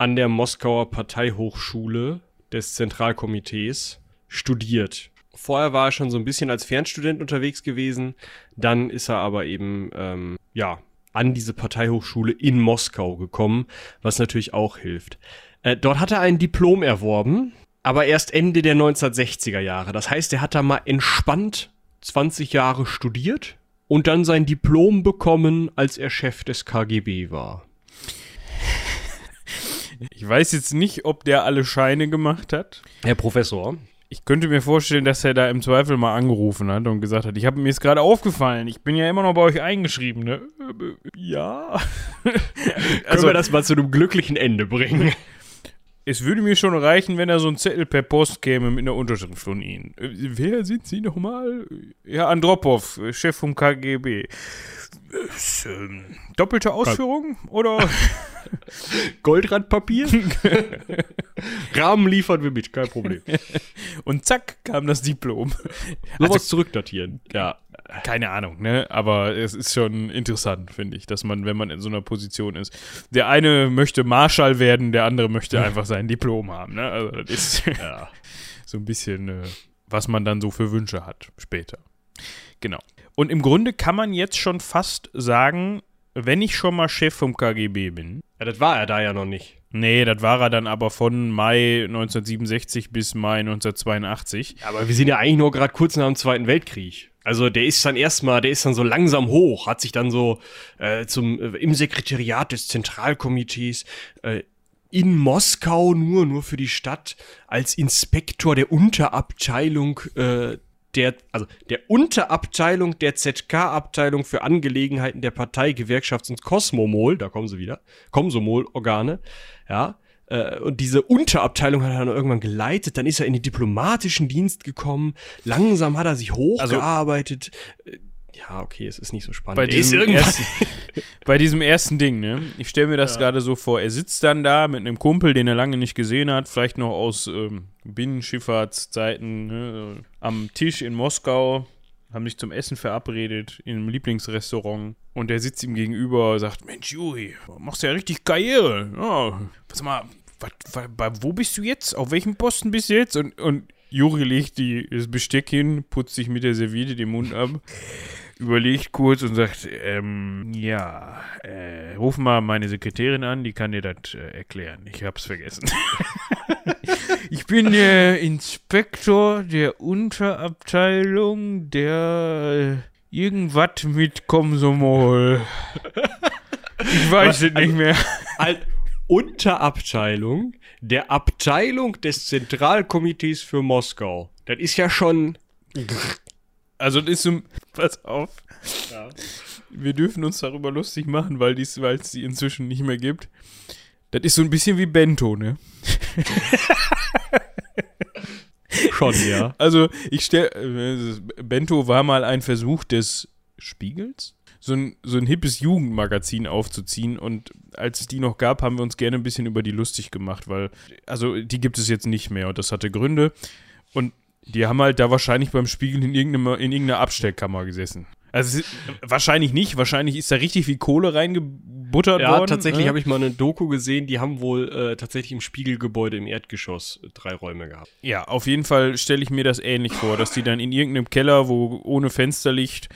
an der Moskauer Parteihochschule des Zentralkomitees studiert. Vorher war er schon so ein bisschen als Fernstudent unterwegs gewesen, dann ist er aber eben, ähm, ja, an diese Parteihochschule in Moskau gekommen, was natürlich auch hilft. Äh, dort hat er ein Diplom erworben, aber erst Ende der 1960er Jahre. Das heißt, er hat da mal entspannt 20 Jahre studiert und dann sein Diplom bekommen, als er Chef des KGB war. Ich weiß jetzt nicht, ob der alle Scheine gemacht hat. Herr Professor. Ich könnte mir vorstellen, dass er da im Zweifel mal angerufen hat und gesagt hat, ich habe mir jetzt gerade aufgefallen, ich bin ja immer noch bei euch eingeschrieben, ne? Ja. Können also, wir das mal zu einem glücklichen Ende bringen? es würde mir schon reichen, wenn da so ein Zettel per Post käme mit einer Unterschrift von Ihnen. Äh, Wer sind Sie nochmal? Ja, Andropov, Chef vom KGB. Ist, ähm, doppelte Ausführung? Oder? Goldrandpapier? Rahmen liefern wir mit, kein Problem. Und zack, kam das Diplom. Sowas zurückdatieren. Ja. keine Ahnung, ne? Aber es ist schon interessant, finde ich, dass man, wenn man in so einer Position ist. Der eine möchte Marschall werden, der andere möchte einfach sein Diplom haben, ne? Also das ist ja. so ein bisschen, äh, was man dann so für Wünsche hat später. Genau. Und im Grunde kann man jetzt schon fast sagen, wenn ich schon mal Chef vom KGB bin. Ja, das war er da ja noch nicht. Nee, das war er dann aber von Mai 1967 bis Mai 1982. Aber wir sind ja eigentlich nur gerade kurz nach dem Zweiten Weltkrieg. Also der ist dann erstmal, der ist dann so langsam hoch, hat sich dann so äh, zum äh, im Sekretariat des Zentralkomitees äh, in Moskau nur nur für die Stadt als Inspektor der Unterabteilung äh, der, also der Unterabteilung der ZK-Abteilung für Angelegenheiten der Partei, Gewerkschafts- und Kosmomol, da kommen sie wieder, Komsomol-Organe, ja, äh, und diese Unterabteilung hat er dann irgendwann geleitet, dann ist er in den diplomatischen Dienst gekommen, langsam hat er sich also hochgearbeitet, also, ja, okay, es ist nicht so spannend. Bei diesem, ersten, bei diesem ersten Ding, ne? Ich stelle mir das ja. gerade so vor. Er sitzt dann da mit einem Kumpel, den er lange nicht gesehen hat, vielleicht noch aus ähm, Binnenschifffahrtszeiten, ne? am Tisch in Moskau, haben sich zum Essen verabredet in einem Lieblingsrestaurant. Und er sitzt ihm gegenüber und sagt: Mensch, Juri, machst ja richtig Karriere. Ja, pass mal, wat, wat, wo bist du jetzt? Auf welchem Posten bist du jetzt? Und, und Juri legt die, das Besteck hin, putzt sich mit der Serviette den Mund ab überlegt kurz und sagt, ähm, ja, äh, ruf mal meine Sekretärin an, die kann dir das äh, erklären. Ich hab's vergessen. ich bin der Inspektor der Unterabteilung der äh, irgendwas mit Komsomol. Ich weiß es nicht mehr. Als Unterabteilung der Abteilung des Zentralkomitees für Moskau. Das ist ja schon also das ist so, pass auf. Ja. Wir dürfen uns darüber lustig machen, weil es die inzwischen nicht mehr gibt. Das ist so ein bisschen wie Bento, ne? Schon, ja. Also, ich stelle, äh, Bento war mal ein Versuch des Spiegels, so ein, so ein hippes Jugendmagazin aufzuziehen. Und als es die noch gab, haben wir uns gerne ein bisschen über die lustig gemacht, weil, also, die gibt es jetzt nicht mehr und das hatte Gründe. Und die haben halt da wahrscheinlich beim Spiegeln in, irgendeiner, in irgendeiner Abstellkammer gesessen. Also wahrscheinlich nicht, wahrscheinlich ist da richtig viel Kohle reingebuttert ja, worden. Ja, tatsächlich ne? habe ich mal eine Doku gesehen, die haben wohl äh, tatsächlich im Spiegelgebäude im Erdgeschoss drei Räume gehabt. Ja, auf jeden Fall stelle ich mir das ähnlich vor, dass die dann in irgendeinem Keller, wo ohne Fenster liegt,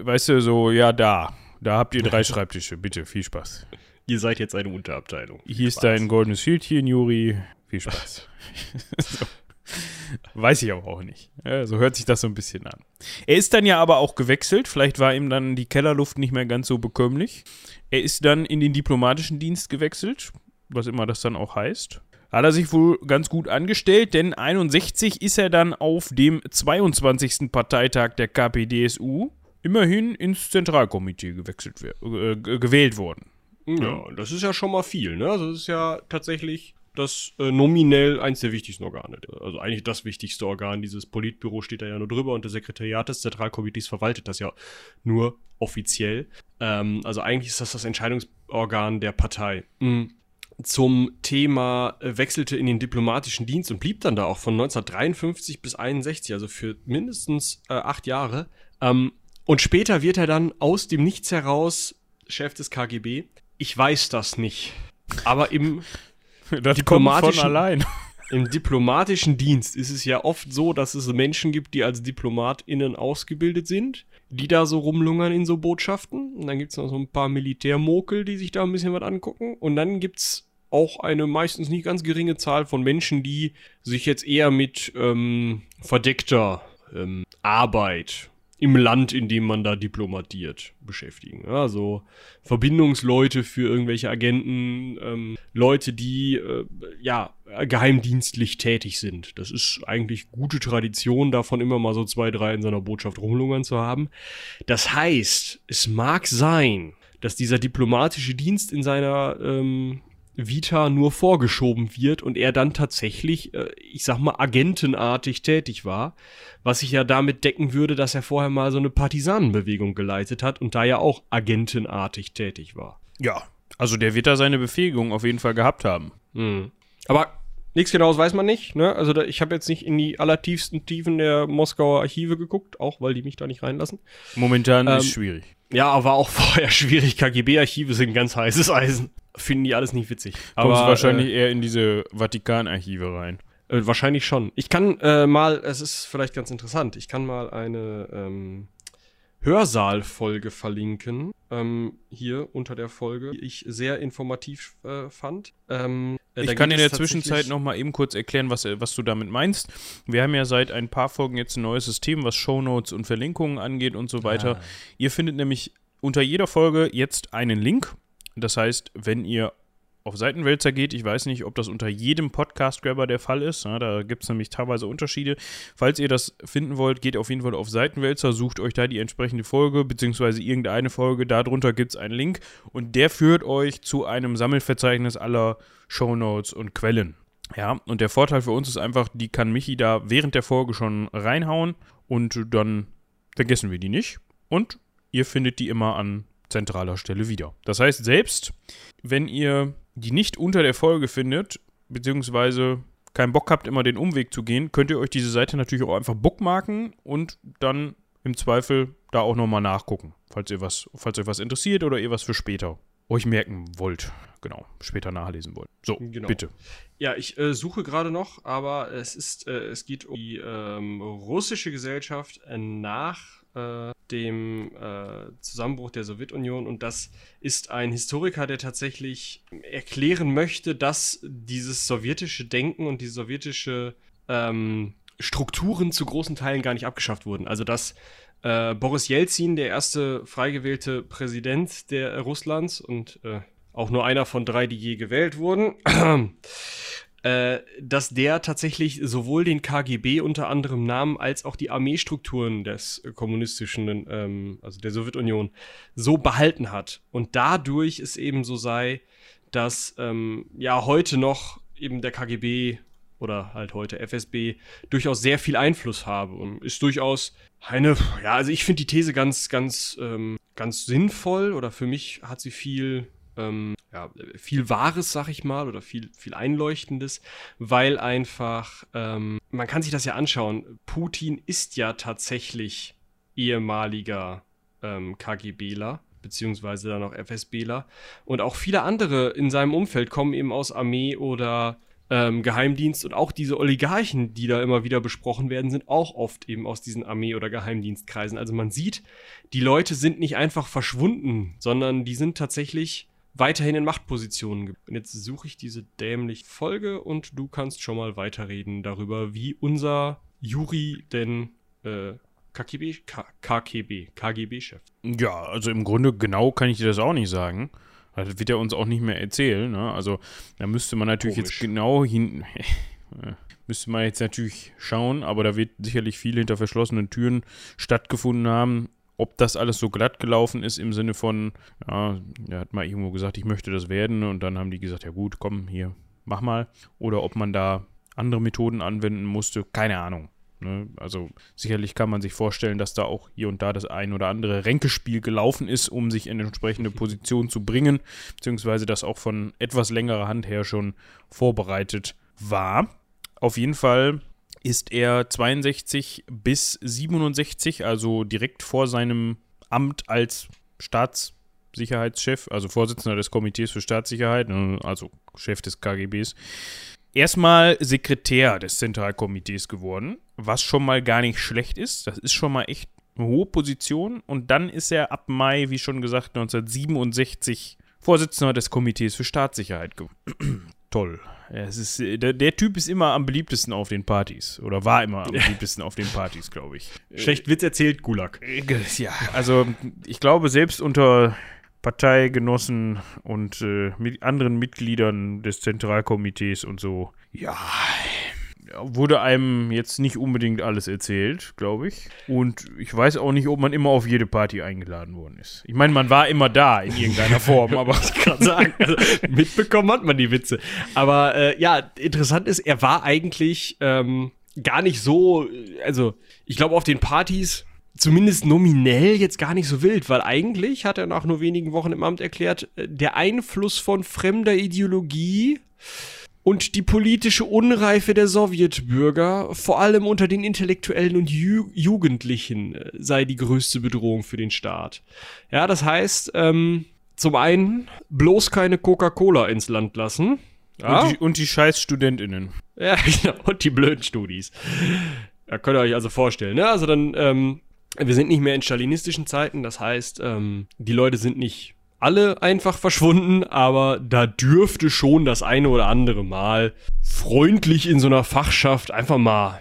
weißt du, so, ja, da, da habt ihr drei Schreibtische, bitte, viel Spaß. Ihr seid jetzt eine Unterabteilung. Hier Spaß. ist dein goldenes Schildchen, Juri, viel Spaß. so. Weiß ich aber auch nicht. So hört sich das so ein bisschen an. Er ist dann ja aber auch gewechselt. Vielleicht war ihm dann die Kellerluft nicht mehr ganz so bekömmlich. Er ist dann in den diplomatischen Dienst gewechselt, was immer das dann auch heißt. Hat er sich wohl ganz gut angestellt, denn 61 ist er dann auf dem 22. Parteitag der KPDSU immerhin ins Zentralkomitee gewechselt, äh, gewählt worden. Ja, das ist ja schon mal viel, ne? Also das ist ja tatsächlich das äh, nominell eins der wichtigsten Organe. Also eigentlich das wichtigste Organ. Dieses Politbüro steht da ja nur drüber und das Sekretariat des Zentralkomitees verwaltet das ja nur offiziell. Ähm, also eigentlich ist das das Entscheidungsorgan der Partei. Mhm. Zum Thema äh, wechselte in den diplomatischen Dienst und blieb dann da auch von 1953 bis 61, also für mindestens äh, acht Jahre. Ähm, und später wird er dann aus dem Nichts heraus Chef des KGB. Ich weiß das nicht. Aber im Das diplomatischen, kommt von allein. Im diplomatischen Dienst ist es ja oft so, dass es Menschen gibt, die als DiplomatInnen ausgebildet sind, die da so rumlungern in so Botschaften. Und dann gibt es noch so ein paar Militärmokel, die sich da ein bisschen was angucken. Und dann gibt es auch eine meistens nicht ganz geringe Zahl von Menschen, die sich jetzt eher mit ähm, verdeckter ähm, Arbeit im Land, in dem man da diplomatiert, beschäftigen. Also Verbindungsleute für irgendwelche Agenten, ähm, Leute, die äh, ja geheimdienstlich tätig sind. Das ist eigentlich gute Tradition, davon immer mal so zwei, drei in seiner Botschaft rumlungern zu haben. Das heißt, es mag sein, dass dieser diplomatische Dienst in seiner ähm, Vita nur vorgeschoben wird und er dann tatsächlich, äh, ich sag mal, agentenartig tätig war, was sich ja damit decken würde, dass er vorher mal so eine Partisanenbewegung geleitet hat und da ja auch agentenartig tätig war. Ja, also der wird da seine Befähigung auf jeden Fall gehabt haben. Mhm. Aber Nichts genaues weiß man nicht. Ne? Also da, ich habe jetzt nicht in die allertiefsten Tiefen der Moskauer Archive geguckt, auch weil die mich da nicht reinlassen. Momentan Ähm, ist schwierig. Ja, war auch vorher schwierig. KGB-Archive sind ganz heißes Eisen. Finden die alles nicht witzig. Kommst Aber wahrscheinlich eher in diese Vatikanarchive rein. Äh, äh, wahrscheinlich schon. Ich kann äh, mal, es ist vielleicht ganz interessant, ich kann mal eine ähm, Hörsaal-Folge verlinken. Ähm, hier unter der Folge, die ich sehr informativ äh, fand. Ähm, äh, Ich kann in der Zwischenzeit noch mal eben kurz erklären, was, äh, was du damit meinst. Wir haben ja seit ein paar Folgen jetzt ein neues System, was Shownotes und Verlinkungen angeht und so weiter. Ah. Ihr findet nämlich unter jeder Folge jetzt einen Link. Das heißt, wenn ihr auf Seitenwälzer geht, ich weiß nicht, ob das unter jedem Podcast-Grabber der Fall ist, ja, da gibt es nämlich teilweise Unterschiede. Falls ihr das finden wollt, geht auf jeden Fall auf Seitenwälzer, sucht euch da die entsprechende Folge, beziehungsweise irgendeine Folge, darunter gibt es einen Link und der führt euch zu einem Sammelverzeichnis aller Shownotes und Quellen. Ja, und der Vorteil für uns ist einfach, die kann Michi da während der Folge schon reinhauen und dann vergessen wir die nicht. Und ihr findet die immer an zentraler Stelle wieder. Das heißt, selbst wenn ihr die nicht unter der Folge findet, beziehungsweise keinen Bock habt, immer den Umweg zu gehen, könnt ihr euch diese Seite natürlich auch einfach bookmarken und dann im Zweifel da auch nochmal nachgucken, falls ihr was, falls euch was interessiert oder ihr was für später euch merken wollt. Genau, später nachlesen wollt. So, Genau. bitte. Ja, ich äh, suche gerade noch, aber es ist, äh, es geht um die ähm, russische Gesellschaft nach äh, dem äh, Zusammenbruch der Sowjetunion und das ist ein Historiker, der tatsächlich erklären möchte, dass dieses sowjetische Denken und die sowjetische ähm, Strukturen zu großen Teilen gar nicht abgeschafft wurden. Also dass äh, Boris Jelzin, der erste frei gewählte Präsident der äh, Russlands und äh, auch nur einer von drei, die je gewählt wurden, äh, dass der tatsächlich sowohl den KGB unter anderem nahm, als auch die Armeestrukturen des kommunistischen, ähm, also der Sowjetunion, so behalten hat. Und dadurch es eben so sei, dass ähm, ja heute noch eben der KGB oder halt heute FSB durchaus sehr viel Einfluss habe und ist durchaus eine, ja, also ich finde die These ganz, ganz, ähm, ganz sinnvoll oder für mich hat sie viel, ähm, ja, viel Wahres, sag ich mal, oder viel, viel Einleuchtendes, weil einfach, ähm, man kann sich das ja anschauen, Putin ist ja tatsächlich ehemaliger ähm, KGBler beziehungsweise dann auch FSBler. Und auch viele andere in seinem Umfeld kommen eben aus Armee oder ähm, Geheimdienst und auch diese Oligarchen, die da immer wieder besprochen werden, sind auch oft eben aus diesen Armee- oder Geheimdienstkreisen. Also man sieht, die Leute sind nicht einfach verschwunden, sondern die sind tatsächlich weiterhin in Machtpositionen. Und jetzt suche ich diese dämliche Folge und du kannst schon mal weiterreden darüber, wie unser Juri denn äh, KGB, KGB, KGB-Chef. Ja, also im Grunde genau kann ich dir das auch nicht sagen. Das wird er uns auch nicht mehr erzählen. Ne? Also da müsste man natürlich jetzt Komisch. genau hin. müsste man jetzt natürlich schauen, aber da wird sicherlich viel hinter verschlossenen Türen stattgefunden haben. Ob das alles so glatt gelaufen ist im Sinne von, ja, er hat mal irgendwo gesagt, ich möchte das werden und dann haben die gesagt, ja gut, komm, hier, mach mal. Oder ob man da andere Methoden anwenden musste, keine Ahnung. Ne? Also sicherlich kann man sich vorstellen, dass da auch hier und da das ein oder andere Ränkespiel gelaufen ist, um sich in eine entsprechende Position zu bringen, beziehungsweise das auch von etwas längerer Hand her schon vorbereitet war. Auf jeden Fall ist er 62 bis 67, also direkt vor seinem Amt als Staatssicherheitschef, also Vorsitzender des Komitees für Staatssicherheit, ne, also Chef des KGBs, erstmal Sekretär des Zentralkomitees geworden, was schon mal gar nicht schlecht ist. Das ist schon mal echt eine hohe Position. Und dann ist er ab Mai, wie schon gesagt, 1967 Vorsitzender des Komitees für Staatssicherheit geworden. Toll. Es ist, äh, der, der Typ ist immer am beliebtesten auf den Partys. Oder war immer am beliebtesten auf den Partys, glaube ich. Schlecht Witz erzählt, Gulag. Ja, also ich glaube, selbst unter Parteigenossen und äh, mit anderen Mitgliedern des Zentralkomitees und so, ja, wurde einem jetzt nicht unbedingt alles erzählt, glaube ich. Und ich weiß auch nicht, ob man immer auf jede Party eingeladen worden ist. Ich meine, man war immer da in irgendeiner Form, aber gerade sagen. Also, mitbekommen hat man die Witze. Aber äh, ja, interessant ist, er war eigentlich ähm, gar nicht so, also ich glaube auf den Partys zumindest nominell jetzt gar nicht so wild, weil eigentlich hat er nach nur wenigen Wochen im Amt erklärt, äh, der Einfluss von fremder Ideologie und die politische Unreife der Sowjetbürger, vor allem unter den Intellektuellen und Ju Jugendlichen, äh, sei die größte Bedrohung für den Staat. Ja, das heißt, ähm, zum einen bloß keine Coca-Cola ins Land lassen. Ja? Und, die, und die scheiß StudentInnen. Ja, genau. Und die blöden Studis. Ja, könnt ihr euch also vorstellen, ne? Also dann, ähm, wir sind nicht mehr in stalinistischen Zeiten, das heißt, ähm, die Leute sind nicht alle einfach verschwunden, aber da dürfte schon das eine oder andere Mal freundlich in so einer Fachschaft einfach mal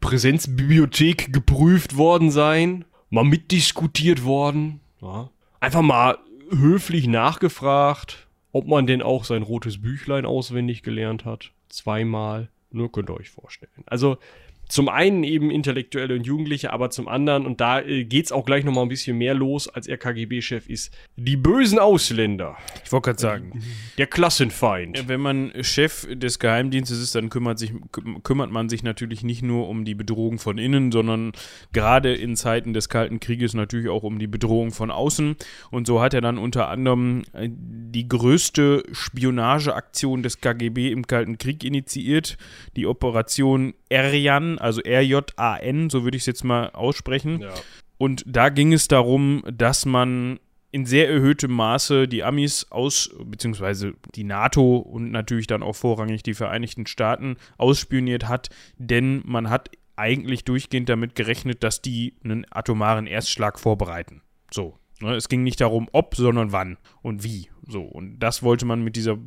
Präsenzbibliothek geprüft worden sein, mal mitdiskutiert worden, ja. einfach mal höflich nachgefragt, ob man denn auch sein rotes Büchlein auswendig gelernt hat. Zweimal. Nur könnt ihr euch vorstellen. Also zum einen eben Intellektuelle und Jugendliche, aber zum anderen, und da äh, geht's auch gleich nochmal ein bisschen mehr los, als er KGB-Chef ist, die bösen Ausländer. Ich wollte gerade sagen. Der Klassenfeind. Wenn man Chef des Geheimdienstes ist, dann kümmert, sich, kümmert man sich natürlich nicht nur um die Bedrohung von innen, sondern gerade in Zeiten des Kalten Krieges natürlich auch um die Bedrohung von außen. Und so hat er dann unter anderem äh, die größte Spionageaktion des KGB im Kalten Krieg initiiert, die Operation Erjan, also R-J-A-N, so würde ich es jetzt mal aussprechen. Ja. Und da ging es darum, dass man in sehr erhöhtem Maße die Amis aus, beziehungsweise die NATO und natürlich dann auch vorrangig die Vereinigten Staaten ausspioniert hat, denn man hat eigentlich durchgehend damit gerechnet, dass die einen atomaren Erstschlag vorbereiten. So. Ne? Es ging nicht darum, ob, sondern wann und wie. So. Und das wollte man mit dieser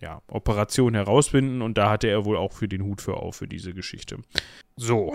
ja, Operation herausfinden und da hatte er wohl auch für den Hut für auf für diese Geschichte. So.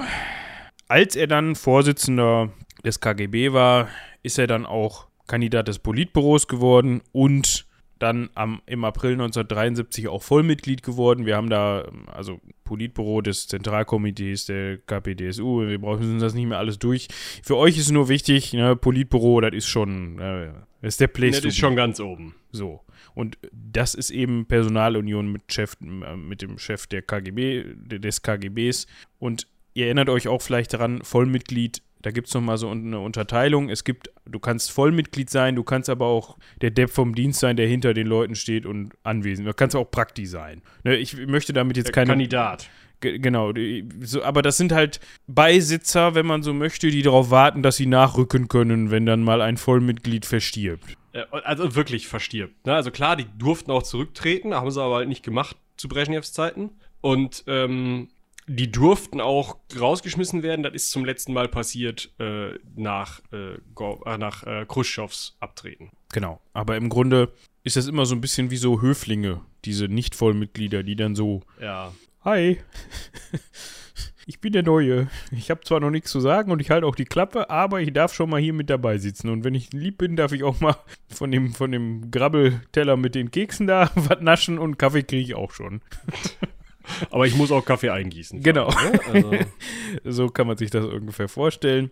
Als er dann Vorsitzender des KGB war, ist er dann auch Kandidat des Politbüros geworden und dann am, im April 1973 auch Vollmitglied geworden. Wir haben da also Politbüro des Zentralkomitees der KPDSU. Wir brauchen das nicht mehr alles durch. Für euch ist nur wichtig, ne, Politbüro, das ist schon, äh, das ist der Place. Das ist schon ganz oben. So. Und das ist eben Personalunion mit, Chef, äh, mit dem Chef der KGB, des KGBs. Und ihr erinnert euch auch vielleicht daran, Vollmitglied, da gibt es nochmal so eine Unterteilung. Es gibt, du kannst Vollmitglied sein, du kannst aber auch der Depp vom Dienst sein, der hinter den Leuten steht und anwesend. Du kannst auch Prakti sein. Ne, ich möchte damit jetzt keine. Kandidat. Genau, so, aber das sind halt Beisitzer, wenn man so möchte, die darauf warten, dass sie nachrücken können, wenn dann mal ein Vollmitglied verstirbt. Also wirklich verstirbt. Ne? Also klar, die durften auch zurücktreten, haben sie aber halt nicht gemacht zu Brezhnevs Zeiten. Und ähm, die durften auch rausgeschmissen werden. Das ist zum letzten Mal passiert äh, nach, äh, äh nach äh, Khrushchevs Abtreten. Genau. Aber im Grunde ist das immer so ein bisschen wie so Höflinge, diese Nicht-Vollmitglieder, die dann so. Ja. Hi. ich bin der Neue. Ich habe zwar noch nichts zu sagen und ich halte auch die Klappe, aber ich darf schon mal hier mit dabei sitzen. Und wenn ich lieb bin, darf ich auch mal von dem, von dem Grabbelteller mit den Keksen da was naschen und Kaffee kriege ich auch schon. aber ich muss auch Kaffee eingießen. Genau. Ne? Also. so kann man sich das ungefähr vorstellen.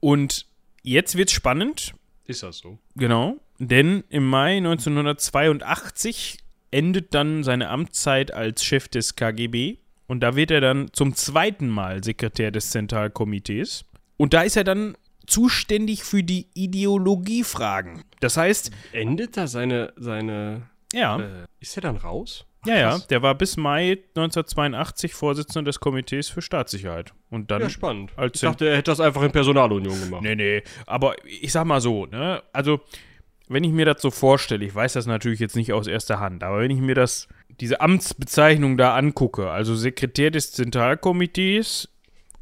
Und jetzt wird's spannend. Ist das so? Genau. Denn im Mai 1982 endet dann seine Amtszeit als Chef des KGB und da wird er dann zum zweiten Mal Sekretär des Zentralkomitees. Und da ist er dann zuständig für die Ideologiefragen. Das heißt. Endet da seine. seine ja. Äh, ist er dann raus? Ja, ja. Der war bis Mai 1982 Vorsitzender des Komitees für Staatssicherheit. Und dann. Ja, spannend. Als ich dachte, er hätte das einfach in Personalunion gemacht. Nee, nee. Aber ich sag mal so, ne? Also wenn ich mir das so vorstelle, ich weiß das natürlich jetzt nicht aus erster Hand, aber wenn ich mir das, diese Amtsbezeichnung da angucke, also Sekretär des Zentralkomitees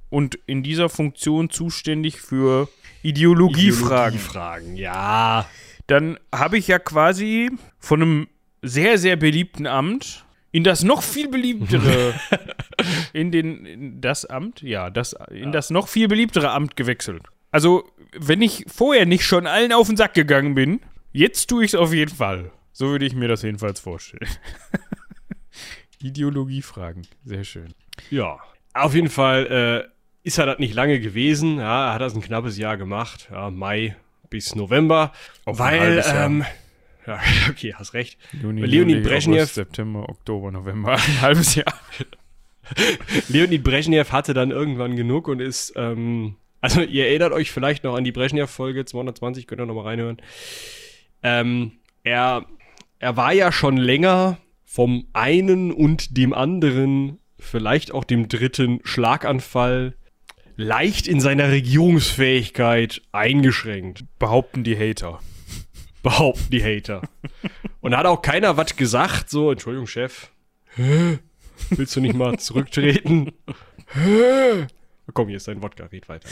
und in dieser Funktion zuständig für Ideologiefragen. Ideologiefragen, ja. Dann habe ich ja quasi von einem sehr, sehr beliebten Amt in das noch viel beliebtere, in den, in das Amt, ja, das, in ja. das noch viel beliebtere Amt gewechselt. Also, wenn ich vorher nicht schon allen auf den Sack gegangen bin, Jetzt tue ich es auf jeden Fall. So würde ich mir das jedenfalls vorstellen. Ideologiefragen. Sehr schön. Ja. Auf jeden Fall äh, ist er das nicht lange gewesen. Ja, er hat das ein knappes Jahr gemacht. Ja, Mai bis November. Auf weil, ähm, ja, okay, hast recht. Juni, Leonid Brezhnev. September, Oktober, November. Ein halbes Jahr. Leonid Brezhnev hatte dann irgendwann genug und ist, ähm, also ihr erinnert euch vielleicht noch an die Brezhnev-Folge 220, könnt ihr nochmal reinhören. Ähm, er, er war ja schon länger vom einen und dem anderen, vielleicht auch dem dritten Schlaganfall leicht in seiner Regierungsfähigkeit eingeschränkt. Behaupten die Hater. Behaupten die Hater. Und da hat auch keiner was gesagt, so, Entschuldigung, Chef. Hä? Willst du nicht mal zurücktreten? Hä? Komm, hier ist dein Wodka, red weiter.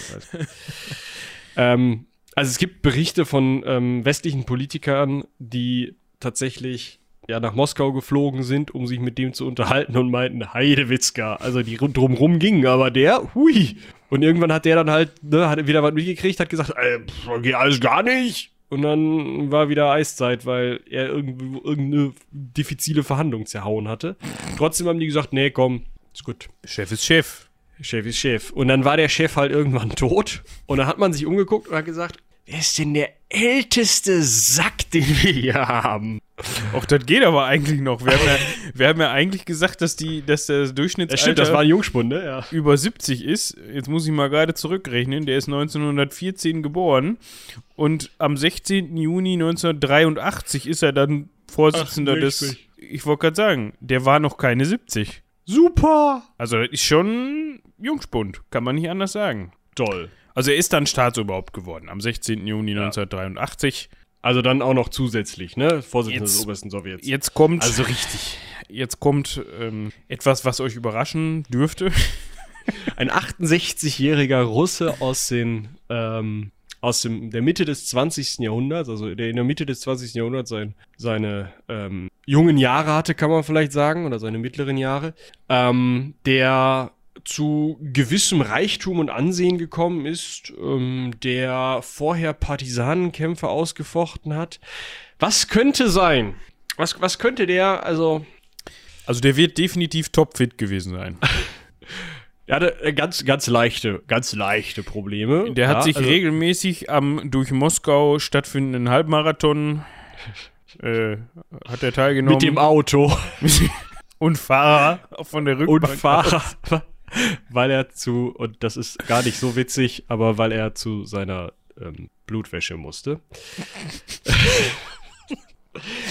ähm, also es gibt Berichte von ähm, westlichen Politikern, die tatsächlich ja nach Moskau geflogen sind, um sich mit dem zu unterhalten und meinten, Heidewitzka, also die drumrum gingen, aber der, hui. Und irgendwann hat der dann halt, ne, hat wieder was mitgekriegt, hat gesagt, ey, pff, geht alles gar nicht. Und dann war wieder Eiszeit, weil er irgendeine diffizile Verhandlung zerhauen hatte. Trotzdem haben die gesagt, nee, komm, ist gut. Chef ist Chef. Chef ist Chef. Und dann war der Chef halt irgendwann tot. Und dann hat man sich umgeguckt und hat gesagt, wer ist denn der älteste Sack, den wir hier haben? Auch das geht aber eigentlich noch. Wir haben ja, wir haben ja eigentlich gesagt, dass, die, dass der Durchschnittsalter Ja, stimmt, das war ein Jungspund, ne? Ja. über 70 ist. Jetzt muss ich mal gerade zurückrechnen. Der ist 1914 geboren und am 16. Juni 1983 ist er dann Vorsitzender Ach, des. Ich wollte gerade sagen, der war noch keine 70. Super! Also das ist schon Jungspund, kann man nicht anders sagen. Toll. Also er ist dann Staatsoberhaupt geworden am 16. Juni 1983. Also dann auch noch zusätzlich, ne? Vorsitzender Jetzt- des obersten Sowjets. Jetzt kommt Also richtig. jetzt kommt ähm, etwas, was euch überraschen dürfte. Ein 68-jähriger Russe aus den ähm, aus dem, der Mitte des 20. Jahrhunderts, also der in der Mitte des 20. Jahrhunderts sein, seine ähm, jungen Jahre hatte, kann man vielleicht sagen, oder seine mittleren Jahre, ähm, der zu gewissem Reichtum und Ansehen gekommen ist, ähm, der vorher Partisanenkämpfe ausgefochten hat. Was könnte sein? Was, was könnte der, also Also der wird definitiv topfit gewesen sein. er hatte äh, ganz, ganz leichte, ganz leichte Probleme. Der hat Ja, sich also- regelmäßig am durch Moskau stattfindenden Halbmarathon äh, hat er teilgenommen. mit dem Auto und Fahrer von der und Rückbank. Fahrer, weil er zu, und das ist gar nicht so witzig, aber weil er zu seiner ähm, Blutwäsche musste.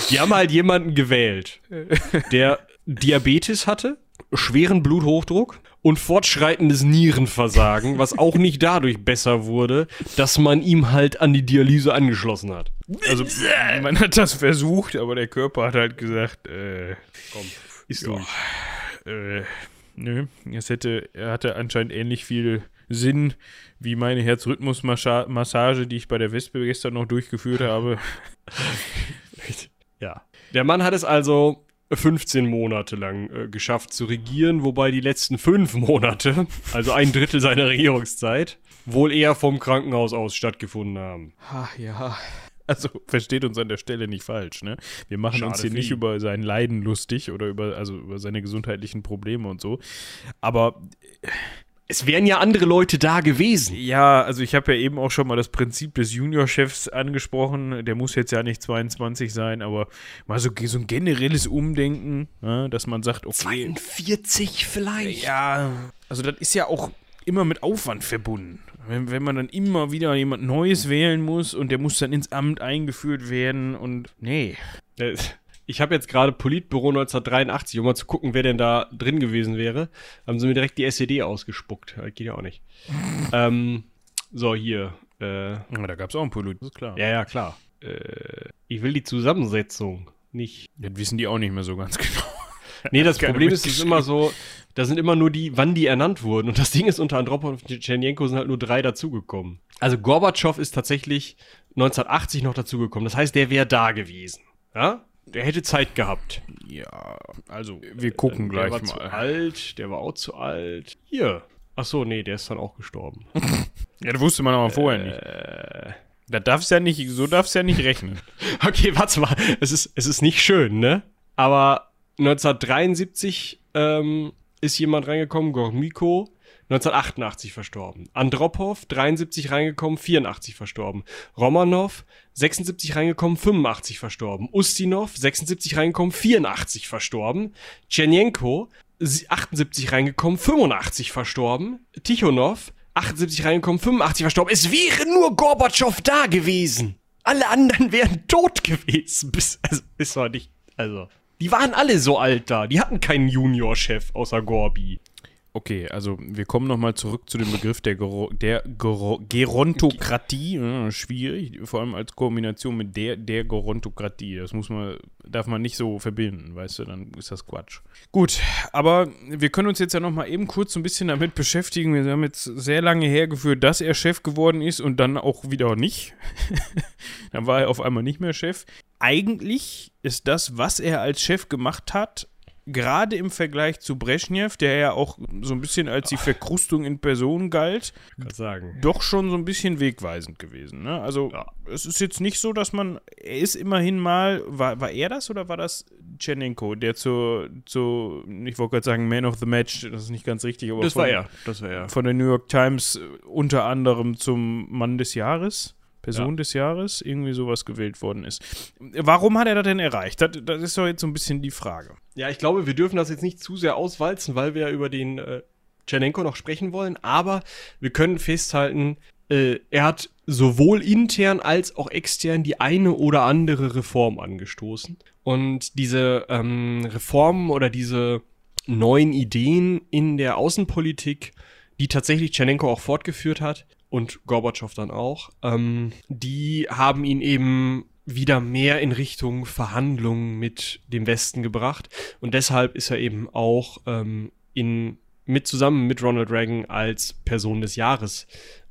Die haben halt jemanden gewählt, der Diabetes hatte, schweren Bluthochdruck und fortschreitendes Nierenversagen, was auch nicht dadurch besser wurde, dass man ihm halt an die Dialyse angeschlossen hat. Also man hat das versucht, aber der Körper hat halt gesagt, äh, Komm, ist Ja. äh, nö, es hätte, er hatte anscheinend ähnlich viel Sinn wie meine Herzrhythmusmassage, die ich bei der Wespe gestern noch durchgeführt habe. Ja. Der Mann hat es also 15 Monate lang äh, geschafft zu regieren, wobei die letzten fünf Monate, also ein Drittel seiner Regierungszeit, wohl eher vom Krankenhaus aus stattgefunden haben. Ach ja. Also versteht uns an der Stelle nicht falsch, ne? Wir machen uns Schade hier für nicht über sein Leiden lustig oder über, also über seine gesundheitlichen Probleme und so. Aber Es wären ja andere Leute da gewesen. ja, also ich habe ja eben auch schon mal das Prinzip des Juniorchefs angesprochen. Der muss jetzt ja nicht 22 sein, aber mal so, so ein generelles Umdenken, ja, dass man sagt, okay, 42 vielleicht. Ja, also das ist ja auch immer mit Aufwand verbunden. Wenn, wenn man dann immer wieder jemand Neues wählen muss und der muss dann ins Amt eingeführt werden und nee. Äh, Ich habe jetzt gerade Politbüro 1983, um mal zu gucken, wer denn da drin gewesen wäre. Haben sie mir direkt die SED ausgespuckt. Das geht ja auch nicht. ähm, so, hier. Äh, Ja, da gab es auch ein Polit, ist klar. Ja, ja, klar. Äh, ich will die Zusammensetzung nicht. Das wissen die auch nicht mehr so ganz genau. Nee, das Problem ist, es ist immer so, da sind immer nur die, wann die ernannt wurden. Und das Ding ist, unter Andropov und Tschernjenko sind halt nur drei dazugekommen. Also Gorbatschow ist tatsächlich 1980 noch dazugekommen. Das heißt, der wäre da gewesen. Ja? Der hätte Zeit gehabt. Ja, also wir gucken der gleich war zu mal. alt, der war auch zu alt. Hier. Ach so, nee, der ist dann auch gestorben. Ja, das wusste man aber vorher nicht. äh, Da darf's ja nicht, so darf's ja nicht rechnen. Okay, warte mal. Es ist, es ist nicht schön, ne? Aber 1973 ähm, ist jemand reingekommen, Gormiko, 1988 verstorben. Andropov, 73 reingekommen, 84 verstorben. Romanov, 76 reingekommen, 85 verstorben. Ustinov, 76 reingekommen, 84 verstorben. Tschernjenko, sie- 78 reingekommen, 85 verstorben. Tichonov, 78 reingekommen, 85 verstorben. Es wäre nur Gorbatschow da gewesen. Alle anderen wären tot gewesen. Bis, also, ist doch nicht, also. Die waren alle so alt da. Die hatten keinen Juniorchef außer Gorbi. Okay, also wir kommen nochmal zurück zu dem Begriff der, Gero der Gero Gerontokratie. Ja, schwierig, vor allem als Kombination mit der, der Gerontokratie. Das muss man, darf man nicht so verbinden, weißt du, dann ist das Quatsch. Gut, aber wir können uns jetzt ja nochmal eben kurz so ein bisschen damit beschäftigen. Wir haben jetzt sehr lange hergeführt, dass er Chef geworden ist und dann auch wieder nicht. dann war er auf einmal nicht mehr Chef. Eigentlich ist das, was er als Chef gemacht hat, gerade im Vergleich zu Brezhnev, der ja auch so ein bisschen als die Verkrustung in Person galt, sagen. doch schon so ein bisschen wegweisend gewesen. Ne? Also Ja. es ist jetzt nicht so, dass man, er ist immerhin mal, war, war er das oder war das Tschernenko, der zu, zu ich wollte gerade sagen Man of the Match, das ist nicht ganz richtig, aber Das von, war er. Das war er. von der New York Times äh, unter anderem zum Mann des Jahres. Person Ja. des Jahres, irgendwie sowas gewählt worden ist. Warum hat er das denn erreicht? Das, das ist doch jetzt so ein bisschen die Frage. Ja, ich glaube, wir dürfen das jetzt nicht zu sehr auswalzen, weil wir ja über den äh, Tschernenko noch sprechen wollen. Aber wir können festhalten, äh, er hat sowohl intern als auch extern die eine oder andere Reform angestoßen. Und diese ähm, Reformen oder diese neuen Ideen in der Außenpolitik, die tatsächlich Tschernenko auch fortgeführt hat und Gorbatschow dann auch, ähm, die haben ihn eben wieder mehr in Richtung Verhandlungen mit dem Westen gebracht. Und deshalb ist er eben auch ähm, in, mit zusammen mit Ronald Reagan als Person des Jahres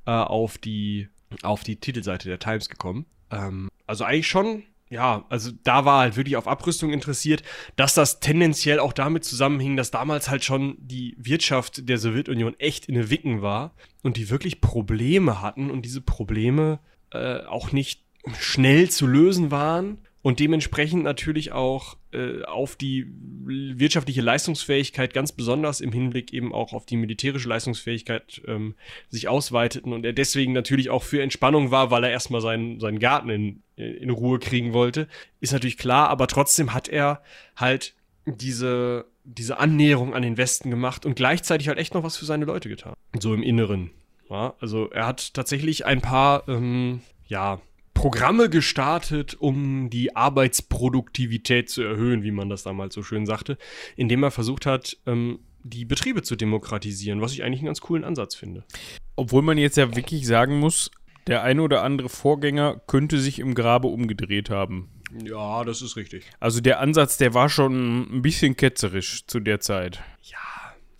äh, auf, die, auf die Titelseite der Times gekommen. Ähm, also eigentlich schon, ja, also da war halt wirklich auf Abrüstung interessiert, dass das tendenziell auch damit zusammenhing, dass damals halt schon die Wirtschaft der Sowjetunion echt in der Wicken war und die wirklich Probleme hatten und diese Probleme äh, auch nicht schnell zu lösen waren und dementsprechend natürlich auch äh, auf die wirtschaftliche Leistungsfähigkeit ganz besonders im Hinblick eben auch auf die militärische Leistungsfähigkeit ähm, sich ausweiteten und er deswegen natürlich auch für Entspannung war, weil er erstmal seinen, seinen Garten in, in Ruhe kriegen wollte, ist natürlich klar, aber trotzdem hat er halt diese, diese Annäherung an den Westen gemacht und gleichzeitig halt echt noch was für seine Leute getan. So im Inneren. Ja, also er hat tatsächlich ein paar, ähm, ja, Programme gestartet, um die Arbeitsproduktivität zu erhöhen, wie man das damals so schön sagte, indem er versucht hat, ähm, die Betriebe zu demokratisieren, was ich eigentlich einen ganz coolen Ansatz finde. Obwohl man jetzt ja wirklich sagen muss, der eine oder andere Vorgänger könnte sich im Grabe umgedreht haben. Ja, das ist richtig. Also der Ansatz, der war schon ein bisschen ketzerisch zu der Zeit.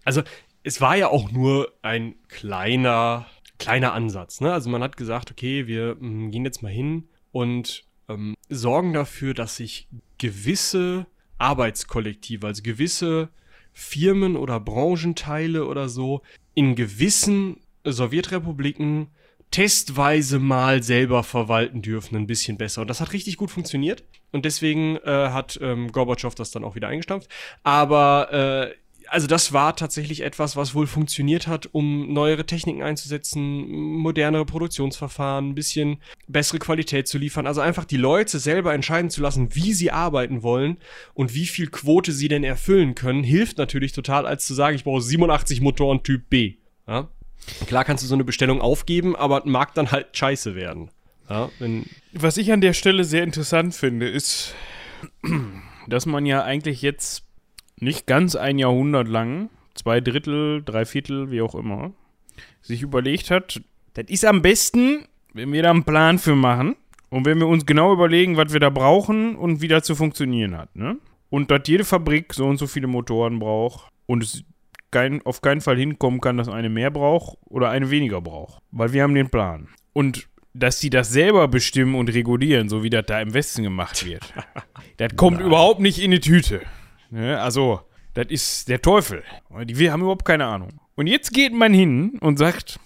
Also, es war ja auch nur ein kleiner, kleiner Ansatz. Ne? Also, man hat gesagt, okay, wir mm, gehen jetzt mal hin und ähm, sorgen dafür, dass sich gewisse Arbeitskollektive, also gewisse Firmen oder Branchenteile oder so, in gewissen Sowjetrepubliken testweise mal selber verwalten dürfen, ein bisschen besser. Und das hat richtig gut funktioniert. Und deswegen äh, hat ähm, Gorbatschow das dann auch wieder eingestampft. Aber äh, also das war tatsächlich etwas, was wohl funktioniert hat, um neuere Techniken einzusetzen, modernere Produktionsverfahren, ein bisschen bessere Qualität zu liefern. Also einfach die Leute selber entscheiden zu lassen, wie sie arbeiten wollen und wie viel Quote sie denn erfüllen können, hilft natürlich total, als zu sagen, ich brauche 87 Motoren Typ B. Ja? Klar kannst du so eine Bestellung aufgeben, aber mag dann halt scheiße werden. Ja, Was ich an der Stelle sehr interessant finde, ist, dass man ja eigentlich jetzt nicht ganz ein Jahrhundert lang, zwei Drittel, drei Viertel, wie auch immer, sich überlegt hat, das ist am besten, wenn wir da einen Plan für machen und wenn wir uns genau überlegen, was wir da brauchen und wie das zu funktionieren hat. Ne? Und dass jede Fabrik so und so viele Motoren braucht und es kein, auf keinen Fall hinkommen kann, dass eine mehr braucht oder eine weniger braucht. Weil wir haben den Plan. Und dass die das selber bestimmen und regulieren, so wie das da im Westen gemacht wird, das kommt überhaupt nicht in die Tüte. Ne? Also, das ist der Teufel. Die wir haben überhaupt keine Ahnung. Und jetzt geht man hin und sagt,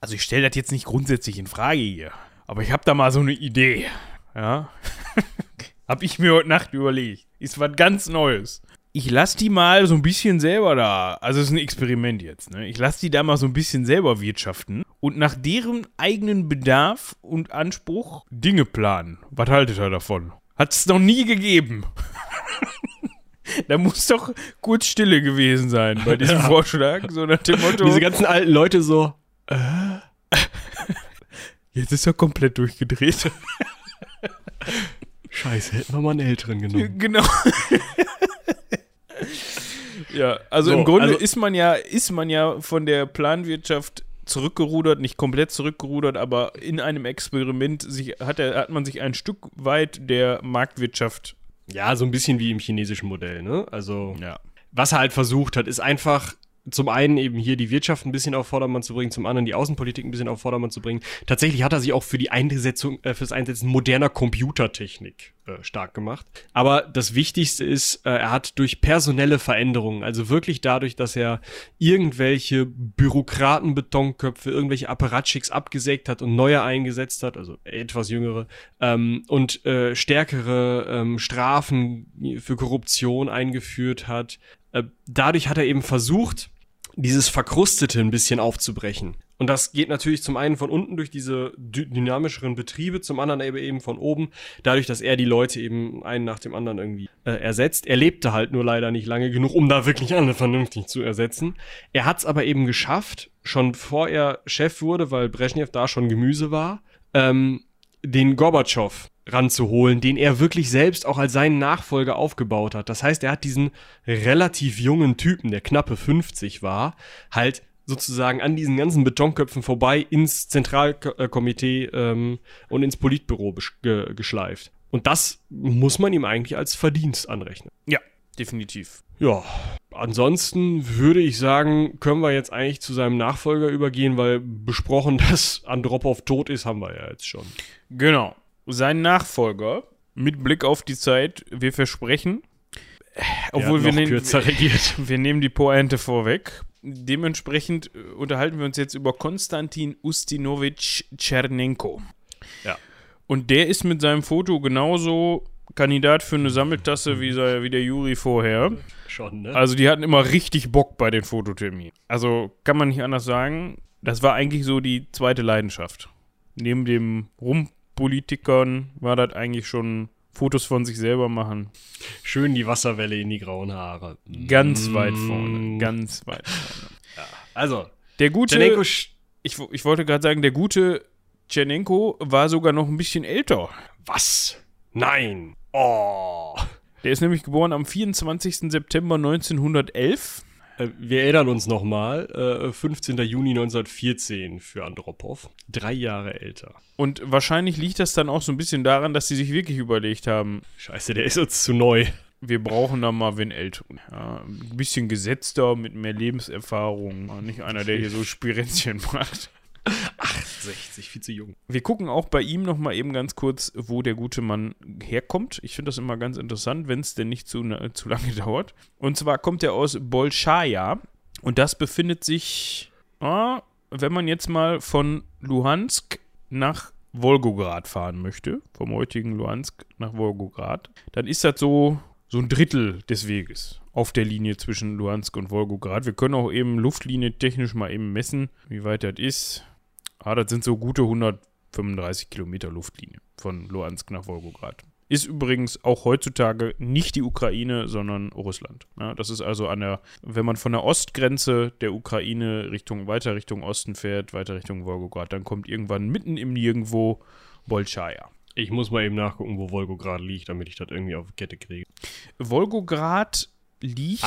also ich stelle das jetzt nicht grundsätzlich in Frage hier, aber ich habe da mal so eine Idee. Ja. hab ich mir heute Nacht überlegt. Ist was ganz Neues. Ich lasse die mal so ein bisschen selber da. Also es ist ein Experiment jetzt. Ne? Ich lasse die da mal so ein bisschen selber wirtschaften und nach deren eigenen Bedarf und Anspruch Dinge planen. Was haltet ihr davon? Hat es noch nie gegeben. da muss doch kurz Stille gewesen sein bei diesem Vorschlag. So nach dem Motto. diese ganzen alten Leute so, Jetzt ist er komplett durchgedreht. Scheiße, hätten wir mal einen älteren genommen. Genau. ja, also So, im Grunde also- ist man ja, ist man ja von der Planwirtschaft zurückgerudert, nicht komplett zurückgerudert, aber in einem Experiment sich, hat, er, hat man sich ein Stück weit der Marktwirtschaft. Ja, so ein bisschen wie im chinesischen Modell, ne? Also, Ja. was er halt versucht hat, ist einfach zum einen eben hier die Wirtschaft ein bisschen auf Vordermann zu bringen, zum anderen die Außenpolitik ein bisschen auf Vordermann zu bringen. Tatsächlich hat er sich auch für die Einsetzung, äh, fürs Einsetzen moderner Computertechnik äh, stark gemacht. Aber das Wichtigste ist, äh, er hat durch personelle Veränderungen, also wirklich dadurch, dass er irgendwelche Bürokraten-Betonköpfe, irgendwelche Apparatschicks abgesägt hat und neue eingesetzt hat, also etwas jüngere, ähm, und äh, stärkere ähm, Strafen für Korruption eingeführt hat. Äh, dadurch hat er eben versucht, dieses Verkrustete ein bisschen aufzubrechen. Und das geht natürlich zum einen von unten durch diese dy dynamischeren Betriebe, zum anderen eben eben von oben, dadurch, dass er die Leute eben einen nach dem anderen irgendwie äh, ersetzt. Er lebte halt nur leider nicht lange genug, um da wirklich alle vernünftig zu ersetzen. Er hat es aber eben geschafft, schon bevor er Chef wurde, weil Brezhnev da schon Gemüse war, ähm, den Gorbatschow ranzuholen, den er wirklich selbst auch als seinen Nachfolger aufgebaut hat. Das heißt, er hat diesen relativ jungen Typen, der knappe 50 war, halt sozusagen an diesen ganzen Betonköpfen vorbei ins Zentralkomitee ähm, und ins Politbüro ge geschleift. Und das muss man ihm eigentlich als Verdienst anrechnen. Ja, definitiv. Ja, ansonsten würde ich sagen, können wir jetzt eigentlich zu seinem Nachfolger übergehen, weil besprochen, dass Andropov tot ist, haben wir ja jetzt schon. Genau. Sein Nachfolger, mit Blick auf die Zeit, wir versprechen, obwohl wir, nehmen, wir nehmen die Pointe vorweg. Dementsprechend äh, unterhalten wir uns jetzt über Konstantin Ustinowitsch Tschernenko. Ja. Und der ist mit seinem Foto genauso Kandidat für eine Sammeltasse wie, wie der Juri vorher. Schon, ne? Also die hatten immer richtig Bock bei den Fototerminen. Also kann man nicht anders sagen. Das war eigentlich so die zweite Leidenschaft. Neben dem Rumpolitikern war das eigentlich schon Fotos von sich selber machen. Schön die Wasserwelle in die grauen Haare. Ganz Mm. weit vorne. Ganz weit vorne. Also, Der gute, Tschernenko sch- ich, ich wollte gerade sagen, der gute Tschernenko war sogar noch ein bisschen älter. was? Nein. Oh. Der ist nämlich geboren am 24. September 1911. Äh, Wir erinnern uns nochmal, äh, 15. Juni 1914 für Andropov. Drei Jahre älter. Und wahrscheinlich liegt das dann auch so ein bisschen daran, dass sie sich wirklich überlegt haben, Scheiße, der ist uns zu neu. wir brauchen da mal wen Älteren. Ja, ein bisschen gesetzter, mit mehr Lebenserfahrung. Nicht einer, der hier so Spirenzchen macht. 60, viel zu jung. Wir gucken auch bei ihm noch mal eben ganz kurz, wo der gute Mann herkommt. Ich finde das immer ganz interessant, wenn es denn nicht zu, ne- zu lange dauert. Und zwar kommt er aus Bolschaja. Und das befindet sich, ah, wenn man jetzt mal von Luhansk nach Wolgograd fahren möchte, vom heutigen Luhansk nach Wolgograd, dann ist das so, so ein Drittel des Weges auf der Linie zwischen Luhansk und Wolgograd. Wir können auch eben Luftlinie technisch mal eben messen, wie weit das ist. Ah, das sind so gute 135 Kilometer Luftlinie von Luhansk nach Wolgograd. Ist übrigens auch heutzutage nicht die Ukraine, sondern Russland. Ja, das ist also an der, wenn man von der Ostgrenze der Ukraine Richtung, weiter Richtung Osten fährt, weiter Richtung Wolgograd, dann kommt irgendwann mitten im Nirgendwo Bolschaja. Ich muss mal eben nachgucken, wo Volgograd liegt, damit ich das irgendwie auf die Kette kriege. Wolgograd liegt.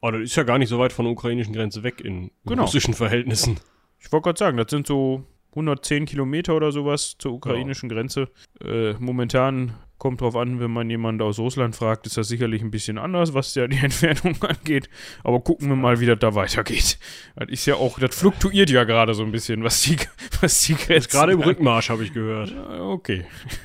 Oh, das ist ja gar nicht so weit von der ukrainischen Grenze weg in Genau. russischen Verhältnissen. Ich wollte gerade sagen, das sind so 110 Kilometer oder sowas zur ukrainischen Grenze. Äh, momentan kommt drauf an, wenn man jemanden aus Russland fragt, ist das sicherlich ein bisschen anders, was ja die Entfernung angeht. Aber gucken wir mal, wie das da weitergeht. Das ist ja auch, das fluktuiert ja gerade so ein bisschen, was die, was die Grenzen Gerade im. Rückmarsch, habe ich gehört. Okay.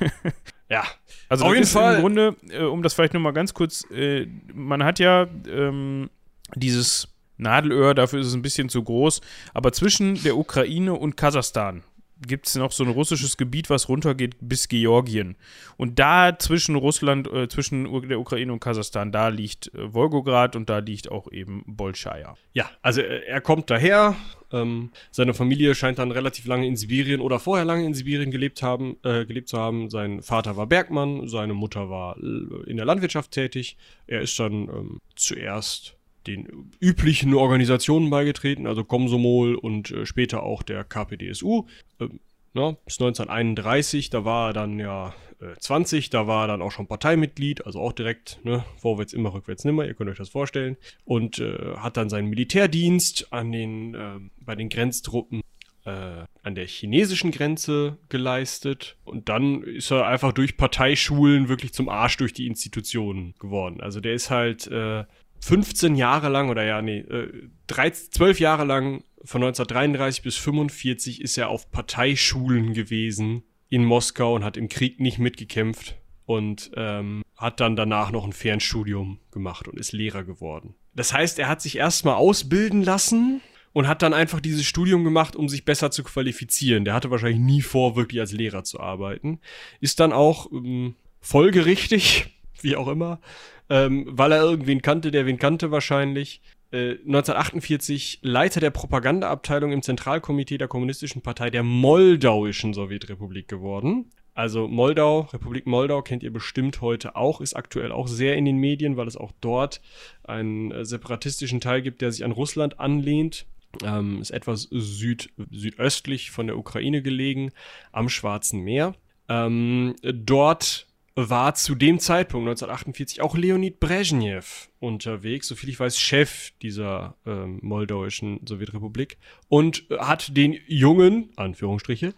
Ja. Also Auf jeden Fall. Im Grunde, äh, um das vielleicht nochmal ganz kurz, äh, man hat ja ähm, dieses Nadelöhr, dafür ist es ein bisschen zu groß, aber zwischen der Ukraine und Kasachstan gibt es noch so ein russisches Gebiet, was runtergeht bis Georgien. Und da zwischen Russland, äh, zwischen der Ukraine und Kasachstan, da liegt äh, Wolgograd und da liegt auch eben Bolschaja. Ja, also äh, er kommt daher. Ähm, seine Familie scheint dann relativ lange in Sibirien oder vorher lange in Sibirien gelebt, haben, äh, gelebt zu haben. Sein Vater war Bergmann, seine Mutter war äh, in der Landwirtschaft tätig. Er ist dann ähm, zuerst den üblichen Organisationen beigetreten, also Komsomol und äh, später auch der KPDSU. Ähm, ne, bis 1931, da war er dann ja äh, 20, da war er dann auch schon Parteimitglied, also auch direkt, ne, vorwärts immer, rückwärts nimmer, ihr könnt euch das vorstellen. Und äh, hat dann seinen Militärdienst an den, äh, bei den Grenztruppen äh, an der chinesischen Grenze geleistet. Und dann ist er einfach durch Parteischulen wirklich zum Arsch durch die Institutionen geworden. Also der ist halt äh, 15 Jahre lang, oder ja, nee, äh, 13, 12 Jahre lang von 1933 bis 45 ist er auf Parteischulen gewesen in Moskau und hat im Krieg nicht mitgekämpft und ähm, hat dann danach noch ein Fernstudium gemacht und ist Lehrer geworden. Das heißt, er hat sich erstmal ausbilden lassen und hat dann einfach dieses Studium gemacht, um sich besser zu qualifizieren. Der hatte wahrscheinlich nie vor, wirklich als Lehrer zu arbeiten. Ist dann auch ähm, folgerichtig, wie auch immer, ähm, weil er irgendwen kannte, der wen kannte wahrscheinlich. Äh, 1948 Leiter der Propagandaabteilung im Zentralkomitee der Kommunistischen Partei der Moldauischen Sowjetrepublik geworden. Also Moldau, Republik Moldau kennt ihr bestimmt heute auch, ist aktuell auch sehr in den Medien, weil es auch dort einen äh, separatistischen Teil gibt, der sich an Russland anlehnt. Ähm, ist etwas süd, südöstlich von der Ukraine gelegen, am Schwarzen Meer. Ähm, dort war zu dem Zeitpunkt 1948 auch Leonid Brezhnev unterwegs, soviel ich weiß, Chef dieser ähm, moldauischen Sowjetrepublik und hat den jungen, Anführungsstriche,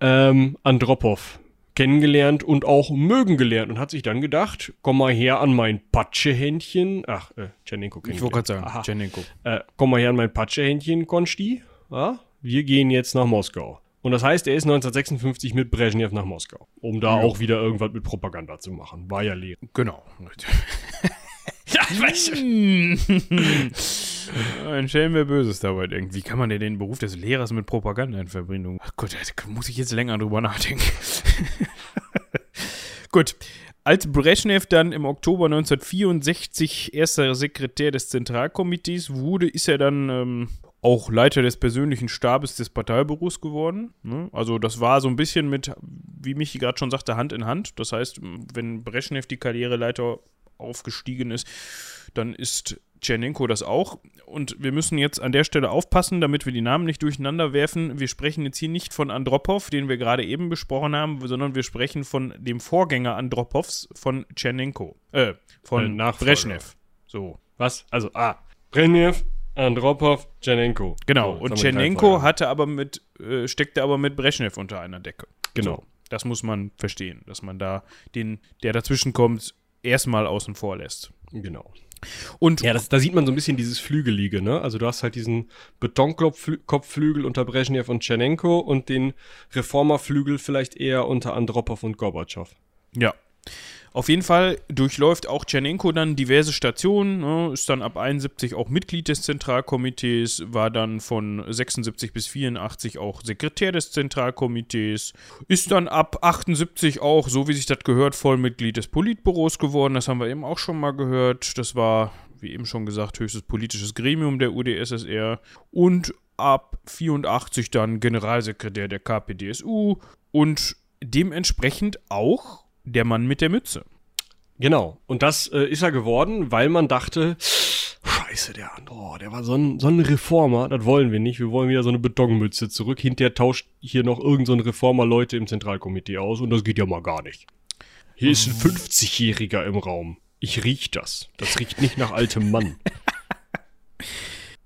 ähm, Andropov kennengelernt und auch mögen gelernt und hat sich dann gedacht, komm mal her an mein Patschehändchen. Ach, äh, Tschernenko Ich wollte gerade sagen, Aha. Tschernenko. Äh, komm mal her an mein Patschehändchen, Konsti. Ja? Wir gehen jetzt nach Moskau. Und das heißt, er ist 1956 mit Brezhnev nach Moskau, um da ja. auch wieder irgendwas mit Propaganda zu machen. War ja leer. Genau. ja, ich weiß. Ein Schelm wäre Böses dabei denkt. Wie kann man denn den Beruf des Lehrers mit Propaganda in Verbindung? Ach Gott, da muss ich jetzt länger drüber nachdenken. Gut. Als Brezhnev dann im Oktober 1964 erster Sekretär des Zentralkomitees wurde, ist er dann ähm, auch Leiter des persönlichen Stabes des Parteibüros geworden. Ne? Also das war so ein bisschen mit, wie Michi gerade schon sagte, Hand in Hand. Das heißt, wenn Brezhnev die Karriereleiter aufgestiegen ist, dann ist Tschernenko das auch. Und wir müssen jetzt an der Stelle aufpassen, damit wir die Namen nicht durcheinander werfen. Wir sprechen jetzt hier nicht von Andropov, den wir gerade eben besprochen haben, sondern wir sprechen von dem Vorgänger Andropovs, von Tschernenko. Äh, von äh, Brezhnev. So. Was? Also, ah, Brezhnev, Andropov, Tschernenko. Genau, so, und Tschernenko hatte aber mit, äh, steckte aber mit Brezhnev unter einer Decke. Genau. So, das muss man verstehen, dass man da den, der dazwischen kommt, erstmal außen vor lässt. Genau. Und ja, das, da sieht man so ein bisschen dieses Flügelige, ne? Also du hast halt diesen Betonkopfflügel unter Brezhnev und Tschernenko und den Reformerflügel vielleicht eher unter Andropov und Gorbatschow. Ja. Auf jeden Fall durchläuft auch Tschernenko dann diverse Stationen, ne, ist dann ab 71 auch Mitglied des Zentralkomitees, war dann von 76 bis 84 auch Sekretär des Zentralkomitees, ist dann ab 78 auch, so wie sich das gehört, Vollmitglied des Politbüros geworden. Das haben wir eben auch schon mal gehört. Das war, wie eben schon gesagt, höchstes politisches Gremium der UdSSR. Und ab 84 dann Generalsekretär der KPDSU und dementsprechend auch der Mann mit der Mütze. Genau. Und das äh, ist er geworden, weil man dachte, Scheiße, der andere, oh, der war so ein, so ein Reformer, das wollen wir nicht. Wir wollen wieder so eine Betonmütze zurück. Hinterher tauscht hier noch irgendein so Reformer Leute im Zentralkomitee aus und das geht ja mal gar nicht. Hier ist ein 50-Jähriger im Raum. Ich riech das. Das riecht nicht nach altem Mann.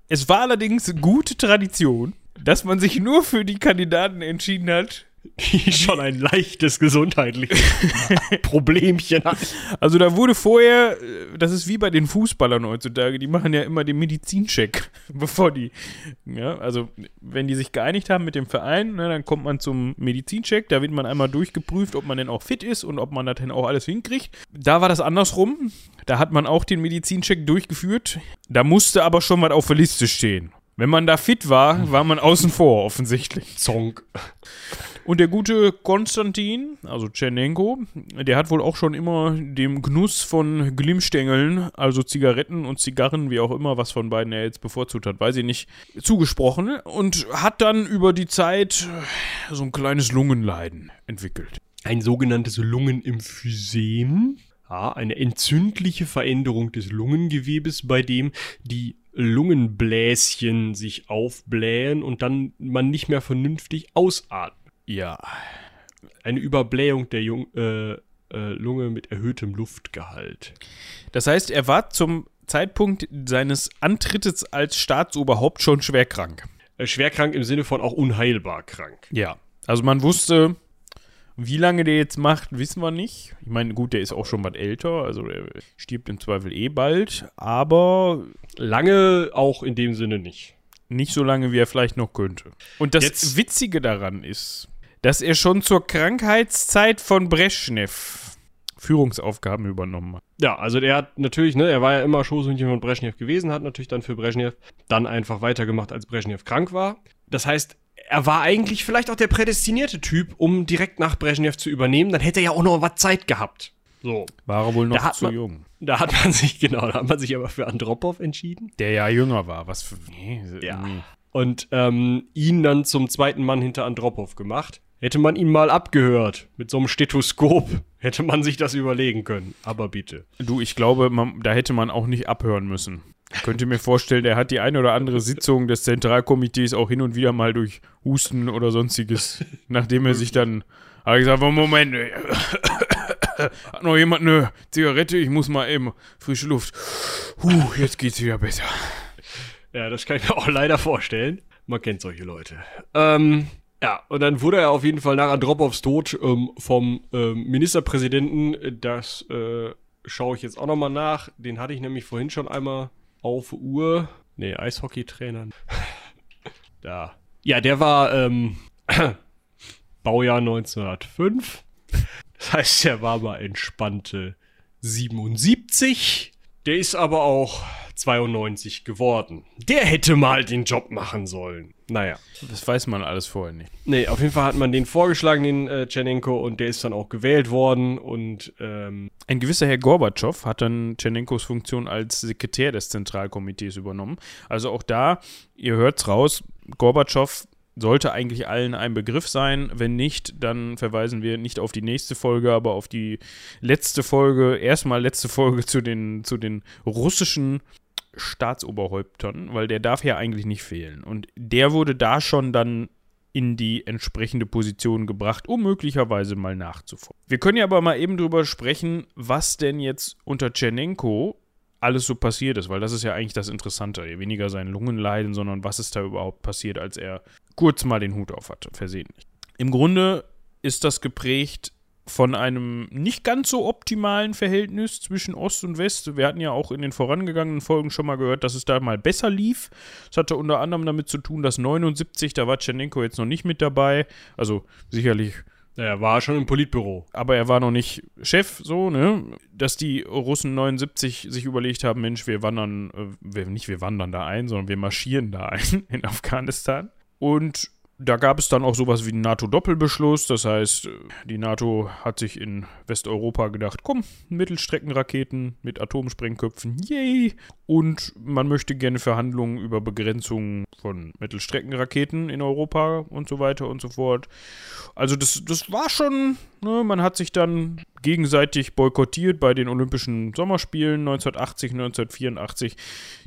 Es war allerdings gute Tradition, dass man sich nur für die Kandidaten entschieden hat, schon ein leichtes gesundheitliches Problemchen hat. Also da wurde vorher, äh, das ist wie bei den Fußballern heutzutage, die machen ja immer den Medizincheck, bevor die, ja, also wenn die sich geeinigt haben mit dem Verein, ne, dann kommt man zum Medizincheck, da wird man einmal durchgeprüft, ob man denn auch fit ist und ob man das denn auch alles hinkriegt. Da war das andersrum, da hat man auch den Medizincheck durchgeführt, da musste aber schon was auf der Liste stehen. Wenn man da fit war, war man außen vor, offensichtlich. Zonk. Und der gute Konstantin, also Tschernenko, der hat wohl auch schon immer dem Genuss von Glimmstängeln, also Zigaretten und Zigarren, wie auch immer, was von beiden er jetzt bevorzugt hat, weiß ich nicht, zugesprochen und hat dann über die Zeit so ein kleines Lungenleiden entwickelt. Ein sogenanntes Lungenemphysem. Ja, eine entzündliche Veränderung des Lungengewebes, bei dem die Lungenbläschen sich aufblähen und dann man nicht mehr vernünftig ausatmet. Ja. Eine Überblähung der Jung äh, äh, Lunge mit erhöhtem Luftgehalt. Das heißt, er war zum Zeitpunkt seines Antrittes als Staatsoberhaupt schon schwer krank. Äh, schwerkrank im Sinne von auch unheilbar krank. Ja. Also man wusste, wie lange der jetzt macht, wissen wir nicht. Ich meine, gut, der ist auch schon was älter, also der stirbt im Zweifel eh bald, aber Lange auch in dem Sinne nicht. nicht so lange, wie er vielleicht noch könnte. Und das Jetzt- Witzige daran ist, dass er schon zur Krankheitszeit von Brezhnev Führungsaufgaben übernommen hat. Ja, also der hat natürlich, ne, er war ja immer Schoßhündchen von Brezhnev gewesen, hat natürlich dann für Brezhnev dann einfach weitergemacht, als Brezhnev krank war. Das heißt, er war eigentlich vielleicht auch der prädestinierte Typ, um direkt nach Brezhnev zu übernehmen. Dann hätte er ja auch noch was Zeit gehabt. So. War er wohl noch zu man- jung. Da hat man sich, genau, da hat man sich aber für Andropov entschieden. Der ja jünger war. Was für. Nee, Ja. irgendwie- Und ähm, ihn dann zum zweiten Mann hinter Andropov gemacht. Hätte man ihn mal abgehört mit so einem Stethoskop, hätte man sich das überlegen können. Aber bitte. Du, ich glaube, man, da hätte man auch nicht abhören müssen. Ich könnte mir vorstellen, der hat die eine oder andere Sitzung des Zentralkomitees auch hin und wieder mal durch Husten oder sonstiges, nachdem er sich dann hat gesagt, Moment, ey. hat noch jemand eine Zigarette? Ich muss mal eben frische Luft. Huh, jetzt geht's wieder besser. Ja, das kann ich mir auch leider vorstellen. Man kennt solche Leute. Ähm, ja, und dann wurde er auf jeden Fall nach Andropovs Tod ähm, vom ähm, Ministerpräsidenten, das äh, schaue ich jetzt auch nochmal nach. Den hatte ich nämlich vorhin schon einmal auf Uhr. Nee, Eishockeytrainer. da. Ja, der war ähm, Baujahr 1905. Das heißt, er war mal entspannte 77. Der ist aber auch 92 geworden. Der hätte mal den Job machen sollen. Naja. Das weiß man alles vorher nicht. Nee, auf jeden Fall hat man den vorgeschlagen, den äh, Tschernenko, und der ist dann auch gewählt worden. Und ähm, Ein gewisser Herr Gorbatschow hat dann Tchernenkos Funktion als Sekretär des Zentralkomitees übernommen. Also auch da, ihr hört's raus, Gorbatschow sollte eigentlich allen ein Begriff sein. Wenn nicht, dann verweisen wir nicht auf die nächste Folge, aber auf die letzte Folge, erstmal letzte Folge zu den, zu den russischen Staatsoberhäuptern, weil der darf ja eigentlich nicht fehlen. Und der wurde da schon dann in die entsprechende Position gebracht, um möglicherweise mal nachzufolgen. Wir können ja aber mal eben drüber sprechen, was denn jetzt unter Tschernenko alles so passiert ist, weil das ist ja eigentlich das Interessante. Weniger sein Lungenleiden, sondern was ist da überhaupt passiert, als er kurz mal den Hut auf hatte, versehentlich. Im Grunde ist das geprägt von einem nicht ganz so optimalen Verhältnis zwischen Ost und West. Wir hatten ja auch in den vorangegangenen Folgen schon mal gehört, dass es da mal besser lief. Das hatte unter anderem damit zu tun, dass 79, da war Tschernenko jetzt noch nicht mit dabei. Also sicherlich naja, war schon im Politbüro. aber er war noch nicht Chef, so, ne? Dass die Russen 79 sich überlegt haben, Mensch, wir wandern, äh, wir, nicht wir wandern da ein, sondern wir marschieren da ein in Afghanistan. Und da gab es dann auch sowas wie einen NATO-Doppelbeschluss. Das heißt, die NATO hat sich in Westeuropa gedacht, komm, Mittelstreckenraketen mit Atomsprengköpfen, yay! Und man möchte gerne Verhandlungen über Begrenzung von Mittelstreckenraketen in Europa und so weiter und so fort. Also das, das war schon, ne, man hat sich dann gegenseitig boykottiert bei den Olympischen Sommerspielen 1980, 1984,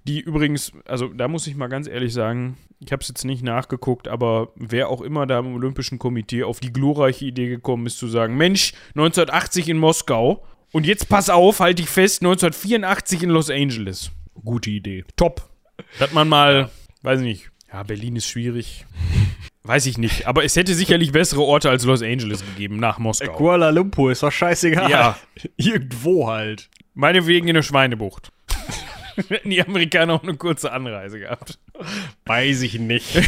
die übrigens, also da muss ich mal ganz ehrlich sagen, ich habe es jetzt nicht nachgeguckt, aber wer auch immer da im Olympischen Komitee auf die glorreiche Idee gekommen ist zu sagen, Mensch, 1980 in Moskau und jetzt pass auf, halte ich fest, 1984 in Los Angeles. Gute Idee. Top. Dass man mal, weiß ich nicht, ja, Berlin ist schwierig. Weiß ich nicht, aber es hätte sicherlich bessere Orte als Los Angeles gegeben, nach Moskau. Kuala Lumpur ist doch scheißegal. Ja. Irgendwo halt. Meinetwegen in der Schweinebucht. Hätten die Amerikaner auch eine kurze Anreise gehabt. Weiß ich nicht.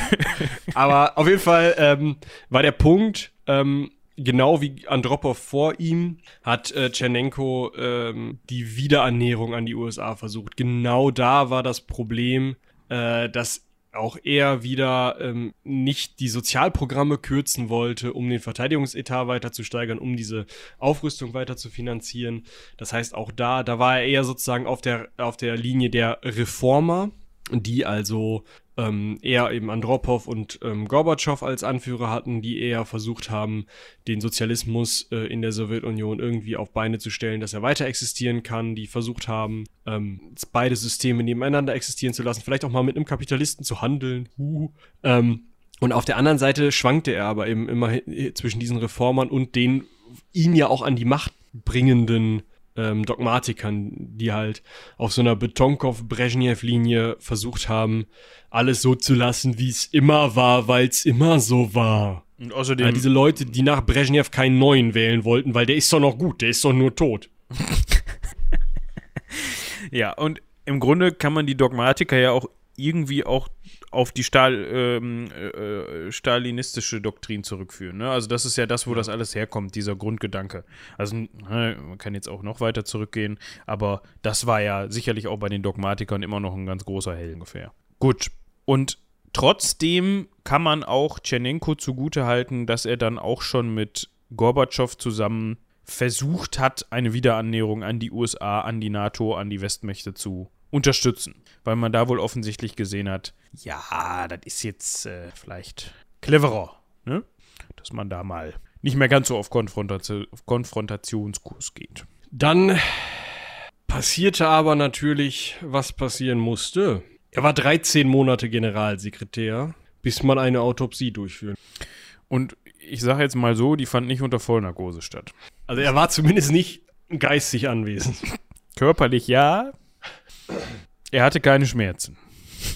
Aber auf jeden Fall ähm, war der Punkt, ähm, genau wie Andropov vor ihm, hat äh, Tschernenko ähm, die Wiederannäherung an die USA versucht. Genau da war das Problem, äh, dass auch er wieder ähm, nicht die Sozialprogramme kürzen wollte, um den Verteidigungsetat weiter zu steigern, um diese Aufrüstung weiter zu finanzieren. Das heißt, auch da, da war er eher sozusagen auf der, auf der Linie der Reformer, die also ähm, eher eben Andropov und ähm, Gorbatschow als Anführer hatten, die eher versucht haben, den Sozialismus äh, in der Sowjetunion irgendwie auf Beine zu stellen, dass er weiter existieren kann, die versucht haben, ähm, beide Systeme nebeneinander existieren zu lassen, vielleicht auch mal mit einem Kapitalisten zu handeln. Huhu. Ähm, Und auf der anderen Seite schwankte er aber eben immer zwischen diesen Reformern und den ihn ja auch an die Macht bringenden ähm, Dogmatikern, die halt auf so einer Betonkov-Brezhnev-Linie versucht haben, alles so zu lassen, wie es immer war, weil es immer so war. Und außerdem. Ja, diese Leute, die nach Brezhnev keinen neuen wählen wollten, weil der ist doch noch gut, der ist doch nur tot. ja, und im Grunde kann man die Dogmatiker ja auch irgendwie auch auf die Stal, ähm, äh, stalinistische Doktrin zurückführen. Ne? Also das ist ja das, wo das alles herkommt, dieser Grundgedanke. Also ne, man kann jetzt auch noch weiter zurückgehen, aber das war ja sicherlich auch bei den Dogmatikern immer noch ein ganz großer Hell ungefähr. Gut. Und trotzdem kann man auch Tschernenko zugutehalten, dass er dann auch schon mit Gorbatschow zusammen versucht hat, eine Wiederannäherung an die USA, an die NATO, an die Westmächte zu unterstützen. Weil man da wohl offensichtlich gesehen hat, ja, das ist jetzt äh, vielleicht cleverer, ne? Dass man da mal nicht mehr ganz so auf, Konfrontation, auf Konfrontationskurs geht. Dann passierte aber natürlich, was passieren musste. Er war 13 Monate Generalsekretär, bis man eine Autopsie durchführen. Und ich sage jetzt mal so, die fand nicht unter Vollnarkose statt. Also er war zumindest nicht geistig anwesend. Körperlich ja, er hatte keine Schmerzen.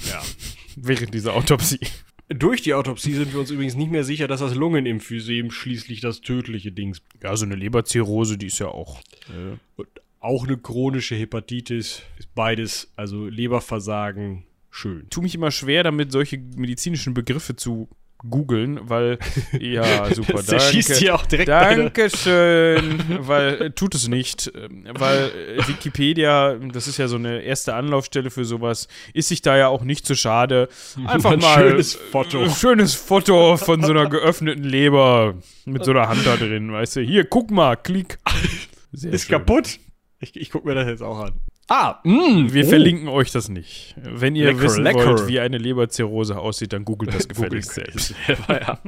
Ja. Während dieser Autopsie. Durch die Autopsie sind wir uns übrigens nicht mehr sicher, dass das Lungenemphysem schließlich das tödliche Dings. Ja, so eine Leberzirrhose, die ist ja auch. Äh, Und auch eine chronische Hepatitis ist beides, also Leberversagen, schön. Tu mich immer schwer, damit solche medizinischen Begriffe zu googeln, weil ja super. Der schießt hier auch direkt Dankeschön, weil äh, tut es nicht, ähm, weil äh, Wikipedia, das ist ja so eine erste Anlaufstelle für sowas, ist sich da ja auch nicht zu schade. Einfach ein mal schönes Foto, ein schönes Foto von so einer geöffneten Leber mit so einer Hand da drin, weißt du? Hier, guck mal, klick. Sehr ist schön. kaputt. Ich, ich guck mir das jetzt auch an. Ah, mh, wir oh. verlinken euch das nicht. Wenn ihr lecker, wissen lecker. wollt, wie eine Leberzirrhose aussieht, dann googelt das gefälligst selbst. ja.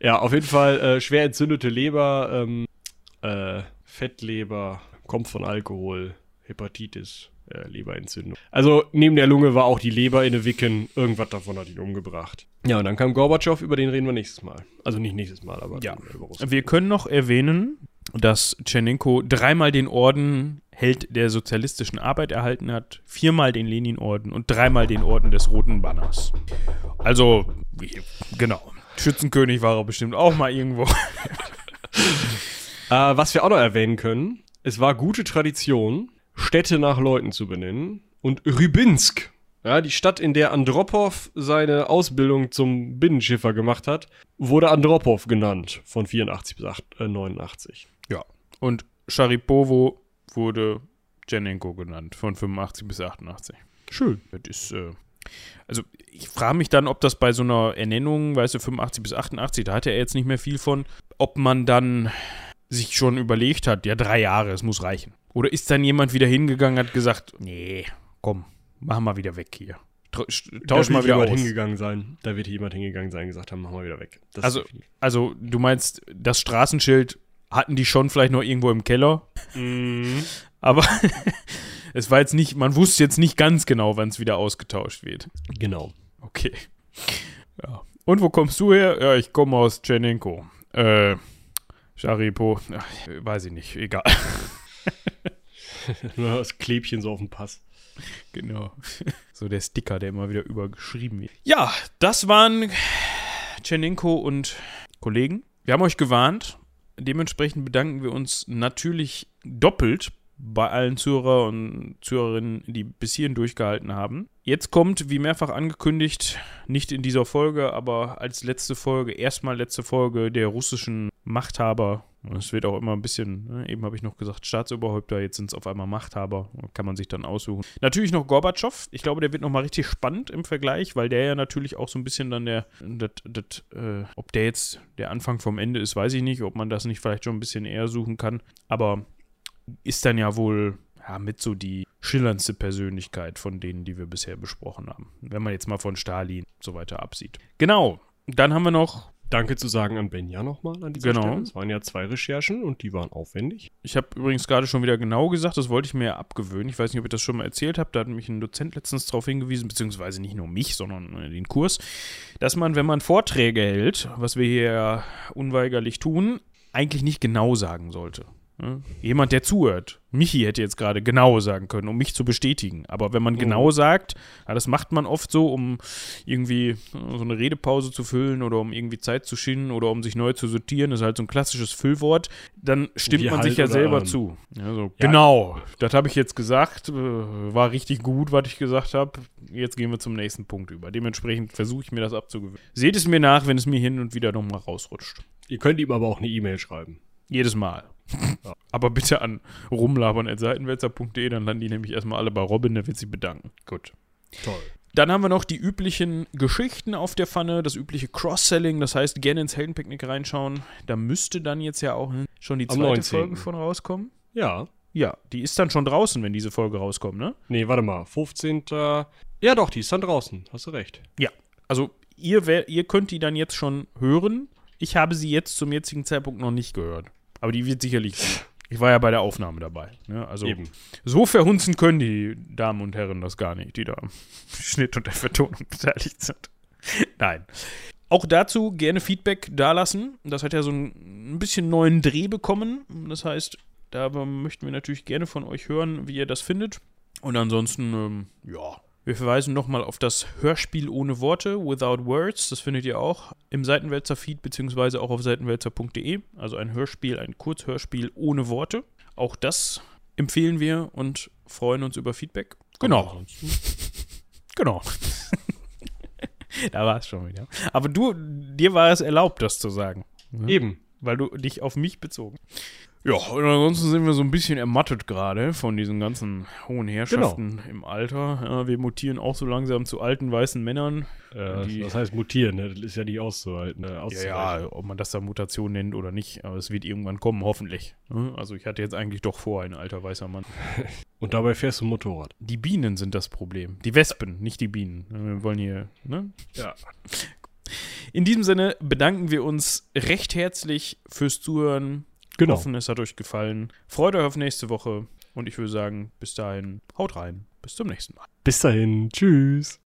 ja, auf jeden Fall äh, schwer entzündete Leber, ähm, äh, Fettleber, kommt von Alkohol, Hepatitis, äh, Leberentzündung. Also neben der Lunge war auch die Leber in der Wicken. Irgendwas davon hat ihn umgebracht. Ja, und dann kam Gorbatschow, über den reden wir nächstes Mal. Also nicht nächstes Mal, aber ja. Wir können noch erwähnen, dass Tschernenko dreimal den Orden Held der sozialistischen Arbeit erhalten hat, viermal den Lenin-Orden und dreimal den Orden des Roten Banners. Also, genau. Schützenkönig war er bestimmt auch mal irgendwo. äh, was wir auch noch erwähnen können, es war gute Tradition, Städte nach Leuten zu benennen. Und Rybinsk, ja, die Stadt, in der Andropov seine Ausbildung zum Binnenschiffer gemacht hat, wurde Andropov genannt von 84 bis 8, äh, 89. Ja. Und Scharipovo wurde Janenko genannt, von 85 bis 88. Schön. Das ist, äh, also ich frage mich dann, ob das bei so einer Ernennung, weißt du, 85 bis 88, da hatte er jetzt nicht mehr viel von, ob man dann sich schon überlegt hat, ja, drei Jahre, es muss reichen. Oder ist dann jemand wieder hingegangen, hat gesagt, nee, komm, mach mal wieder weg hier. Tausch mal wieder aus. hingegangen sein. Da wird jemand hingegangen sein und gesagt haben, mach mal wieder weg. Das also, also, du meinst, das Straßenschild hatten die schon vielleicht noch irgendwo im Keller. Mhm. Aber es war jetzt nicht, man wusste jetzt nicht ganz genau, wann es wieder ausgetauscht wird. Genau. Okay. Ja. Und wo kommst du her? Ja, ich komme aus Tschernenko. Äh, Sharipo, Ach, weiß ich nicht, egal. Nur das Klebchen so auf dem Pass. Genau. So der Sticker, der immer wieder übergeschrieben wird. Ja, das waren Tschernenko und Kollegen. Wir haben euch gewarnt. Dementsprechend bedanken wir uns natürlich doppelt bei allen Zuhörer und Zuhörerinnen, die bis hierhin durchgehalten haben. Jetzt kommt, wie mehrfach angekündigt, nicht in dieser Folge, aber als letzte Folge, erstmal letzte Folge der russischen Machthaber. Es wird auch immer ein bisschen, ne, eben habe ich noch gesagt, Staatsoberhäupter, jetzt sind es auf einmal Machthaber, kann man sich dann aussuchen. Natürlich noch Gorbatschow, ich glaube, der wird nochmal richtig spannend im Vergleich, weil der ja natürlich auch so ein bisschen dann der, dat, dat, äh, ob der jetzt der Anfang vom Ende ist, weiß ich nicht, ob man das nicht vielleicht schon ein bisschen eher suchen kann, aber ist dann ja wohl ja, mit so die schillerndste Persönlichkeit von denen, die wir bisher besprochen haben. Wenn man jetzt mal von Stalin so weiter absieht. Genau. Dann haben wir noch Danke zu sagen an Benja nochmal an dieser Genau. Stelle. Es waren ja zwei Recherchen und die waren aufwendig. Ich habe übrigens gerade schon wieder genau gesagt, das wollte ich mir ja abgewöhnen. Ich weiß nicht, ob ich das schon mal erzählt habe. Da hat mich ein Dozent letztens darauf hingewiesen, beziehungsweise nicht nur mich, sondern äh, den Kurs, dass man, wenn man Vorträge hält, was wir hier unweigerlich tun, eigentlich nicht genau sagen sollte. Ja? Jemand, der zuhört, Michi hätte jetzt gerade genau sagen können, um mich zu bestätigen. Aber wenn man genau sagt, ja, das macht man oft so, um irgendwie äh, so eine Redepause zu füllen oder um irgendwie Zeit zu schinden oder um sich neu zu sortieren, das ist halt so ein klassisches Füllwort, dann stimmt Wie man sich halt ja oder selber ähm, zu. Ja, so, Ja. Genau, das habe ich jetzt gesagt, äh, war richtig gut, was ich gesagt habe. Jetzt gehen wir zum nächsten Punkt über. Dementsprechend versuche ich mir das abzugewöhnen. Seht es mir nach, wenn es mir hin und wieder nochmal rausrutscht. Ihr könnt ihm aber auch eine E-Mail schreiben. Jedes Mal. Aber bitte an rumlabern.seitenwälzer.de, dann landen die nämlich erstmal alle bei Robin, der wird sich bedanken. Gut. Toll. Dann haben wir noch die üblichen Geschichten auf der Pfanne, das übliche Cross-Selling, das heißt gerne ins Heldenpicknick reinschauen. Da müsste dann jetzt ja auch schon die zweite 19.. Folge von rauskommen. Ja. Ja, die ist dann schon draußen, wenn diese Folge rauskommt, ne? Nee, warte mal. 15. Ja doch, die ist dann draußen. Hast du recht. Ja. Also ihr, wär, ihr könnt die dann jetzt schon hören. Ich habe sie jetzt zum jetzigen Zeitpunkt noch nicht gehört. Aber die wird sicherlich. Ich war ja bei der Aufnahme dabei. Ne? Also Eben. so verhunzen können die Damen und Herren das gar nicht, die da am Schnitt und der Vertonung beteiligt sind. Nein. Auch dazu gerne Feedback dalassen. Das hat ja so ein, ein bisschen neuen Dreh bekommen. Das heißt, da möchten wir natürlich gerne von euch hören, wie ihr das findet. Und ansonsten, ähm, ja, wir verweisen nochmal auf das Hörspiel ohne Worte, Without Words. Das findet ihr auch im Seitenwälzer-Feed, beziehungsweise auch auf seitenwälzer.de. Also ein Hörspiel, ein Kurzhörspiel ohne Worte. Auch das empfehlen wir und freuen uns über Feedback. Genau, genau. da war es schon wieder. Aber du, dir war es erlaubt, das zu sagen. Eben. Weil du dich auf mich bezogen. Ja, und ansonsten sind wir so ein bisschen ermattet gerade von diesen ganzen hohen Herrschaften im Alter. Ja, wir mutieren auch so langsam zu alten weißen Männern. Äh, Die- das heißt mutieren, ne? das ist ja nicht auszuhalten. Äh, Ja, ja, ob man das da Mutation nennt oder nicht, aber es wird irgendwann kommen, hoffentlich. Ne? Also ich hatte jetzt eigentlich doch vor, ein alter weißer Mann. Und dabei fährst du Motorrad. Die Bienen sind das Problem. Die Wespen, nicht die Bienen. Wir wollen hier, ne? Ja. In diesem Sinne bedanken wir uns recht herzlich fürs Zuhören. Genau. Hoffen, es hat euch gefallen. Freut euch auf nächste Woche. Und ich würde sagen, bis dahin, haut rein. Bis zum nächsten Mal. Bis dahin. Tschüss.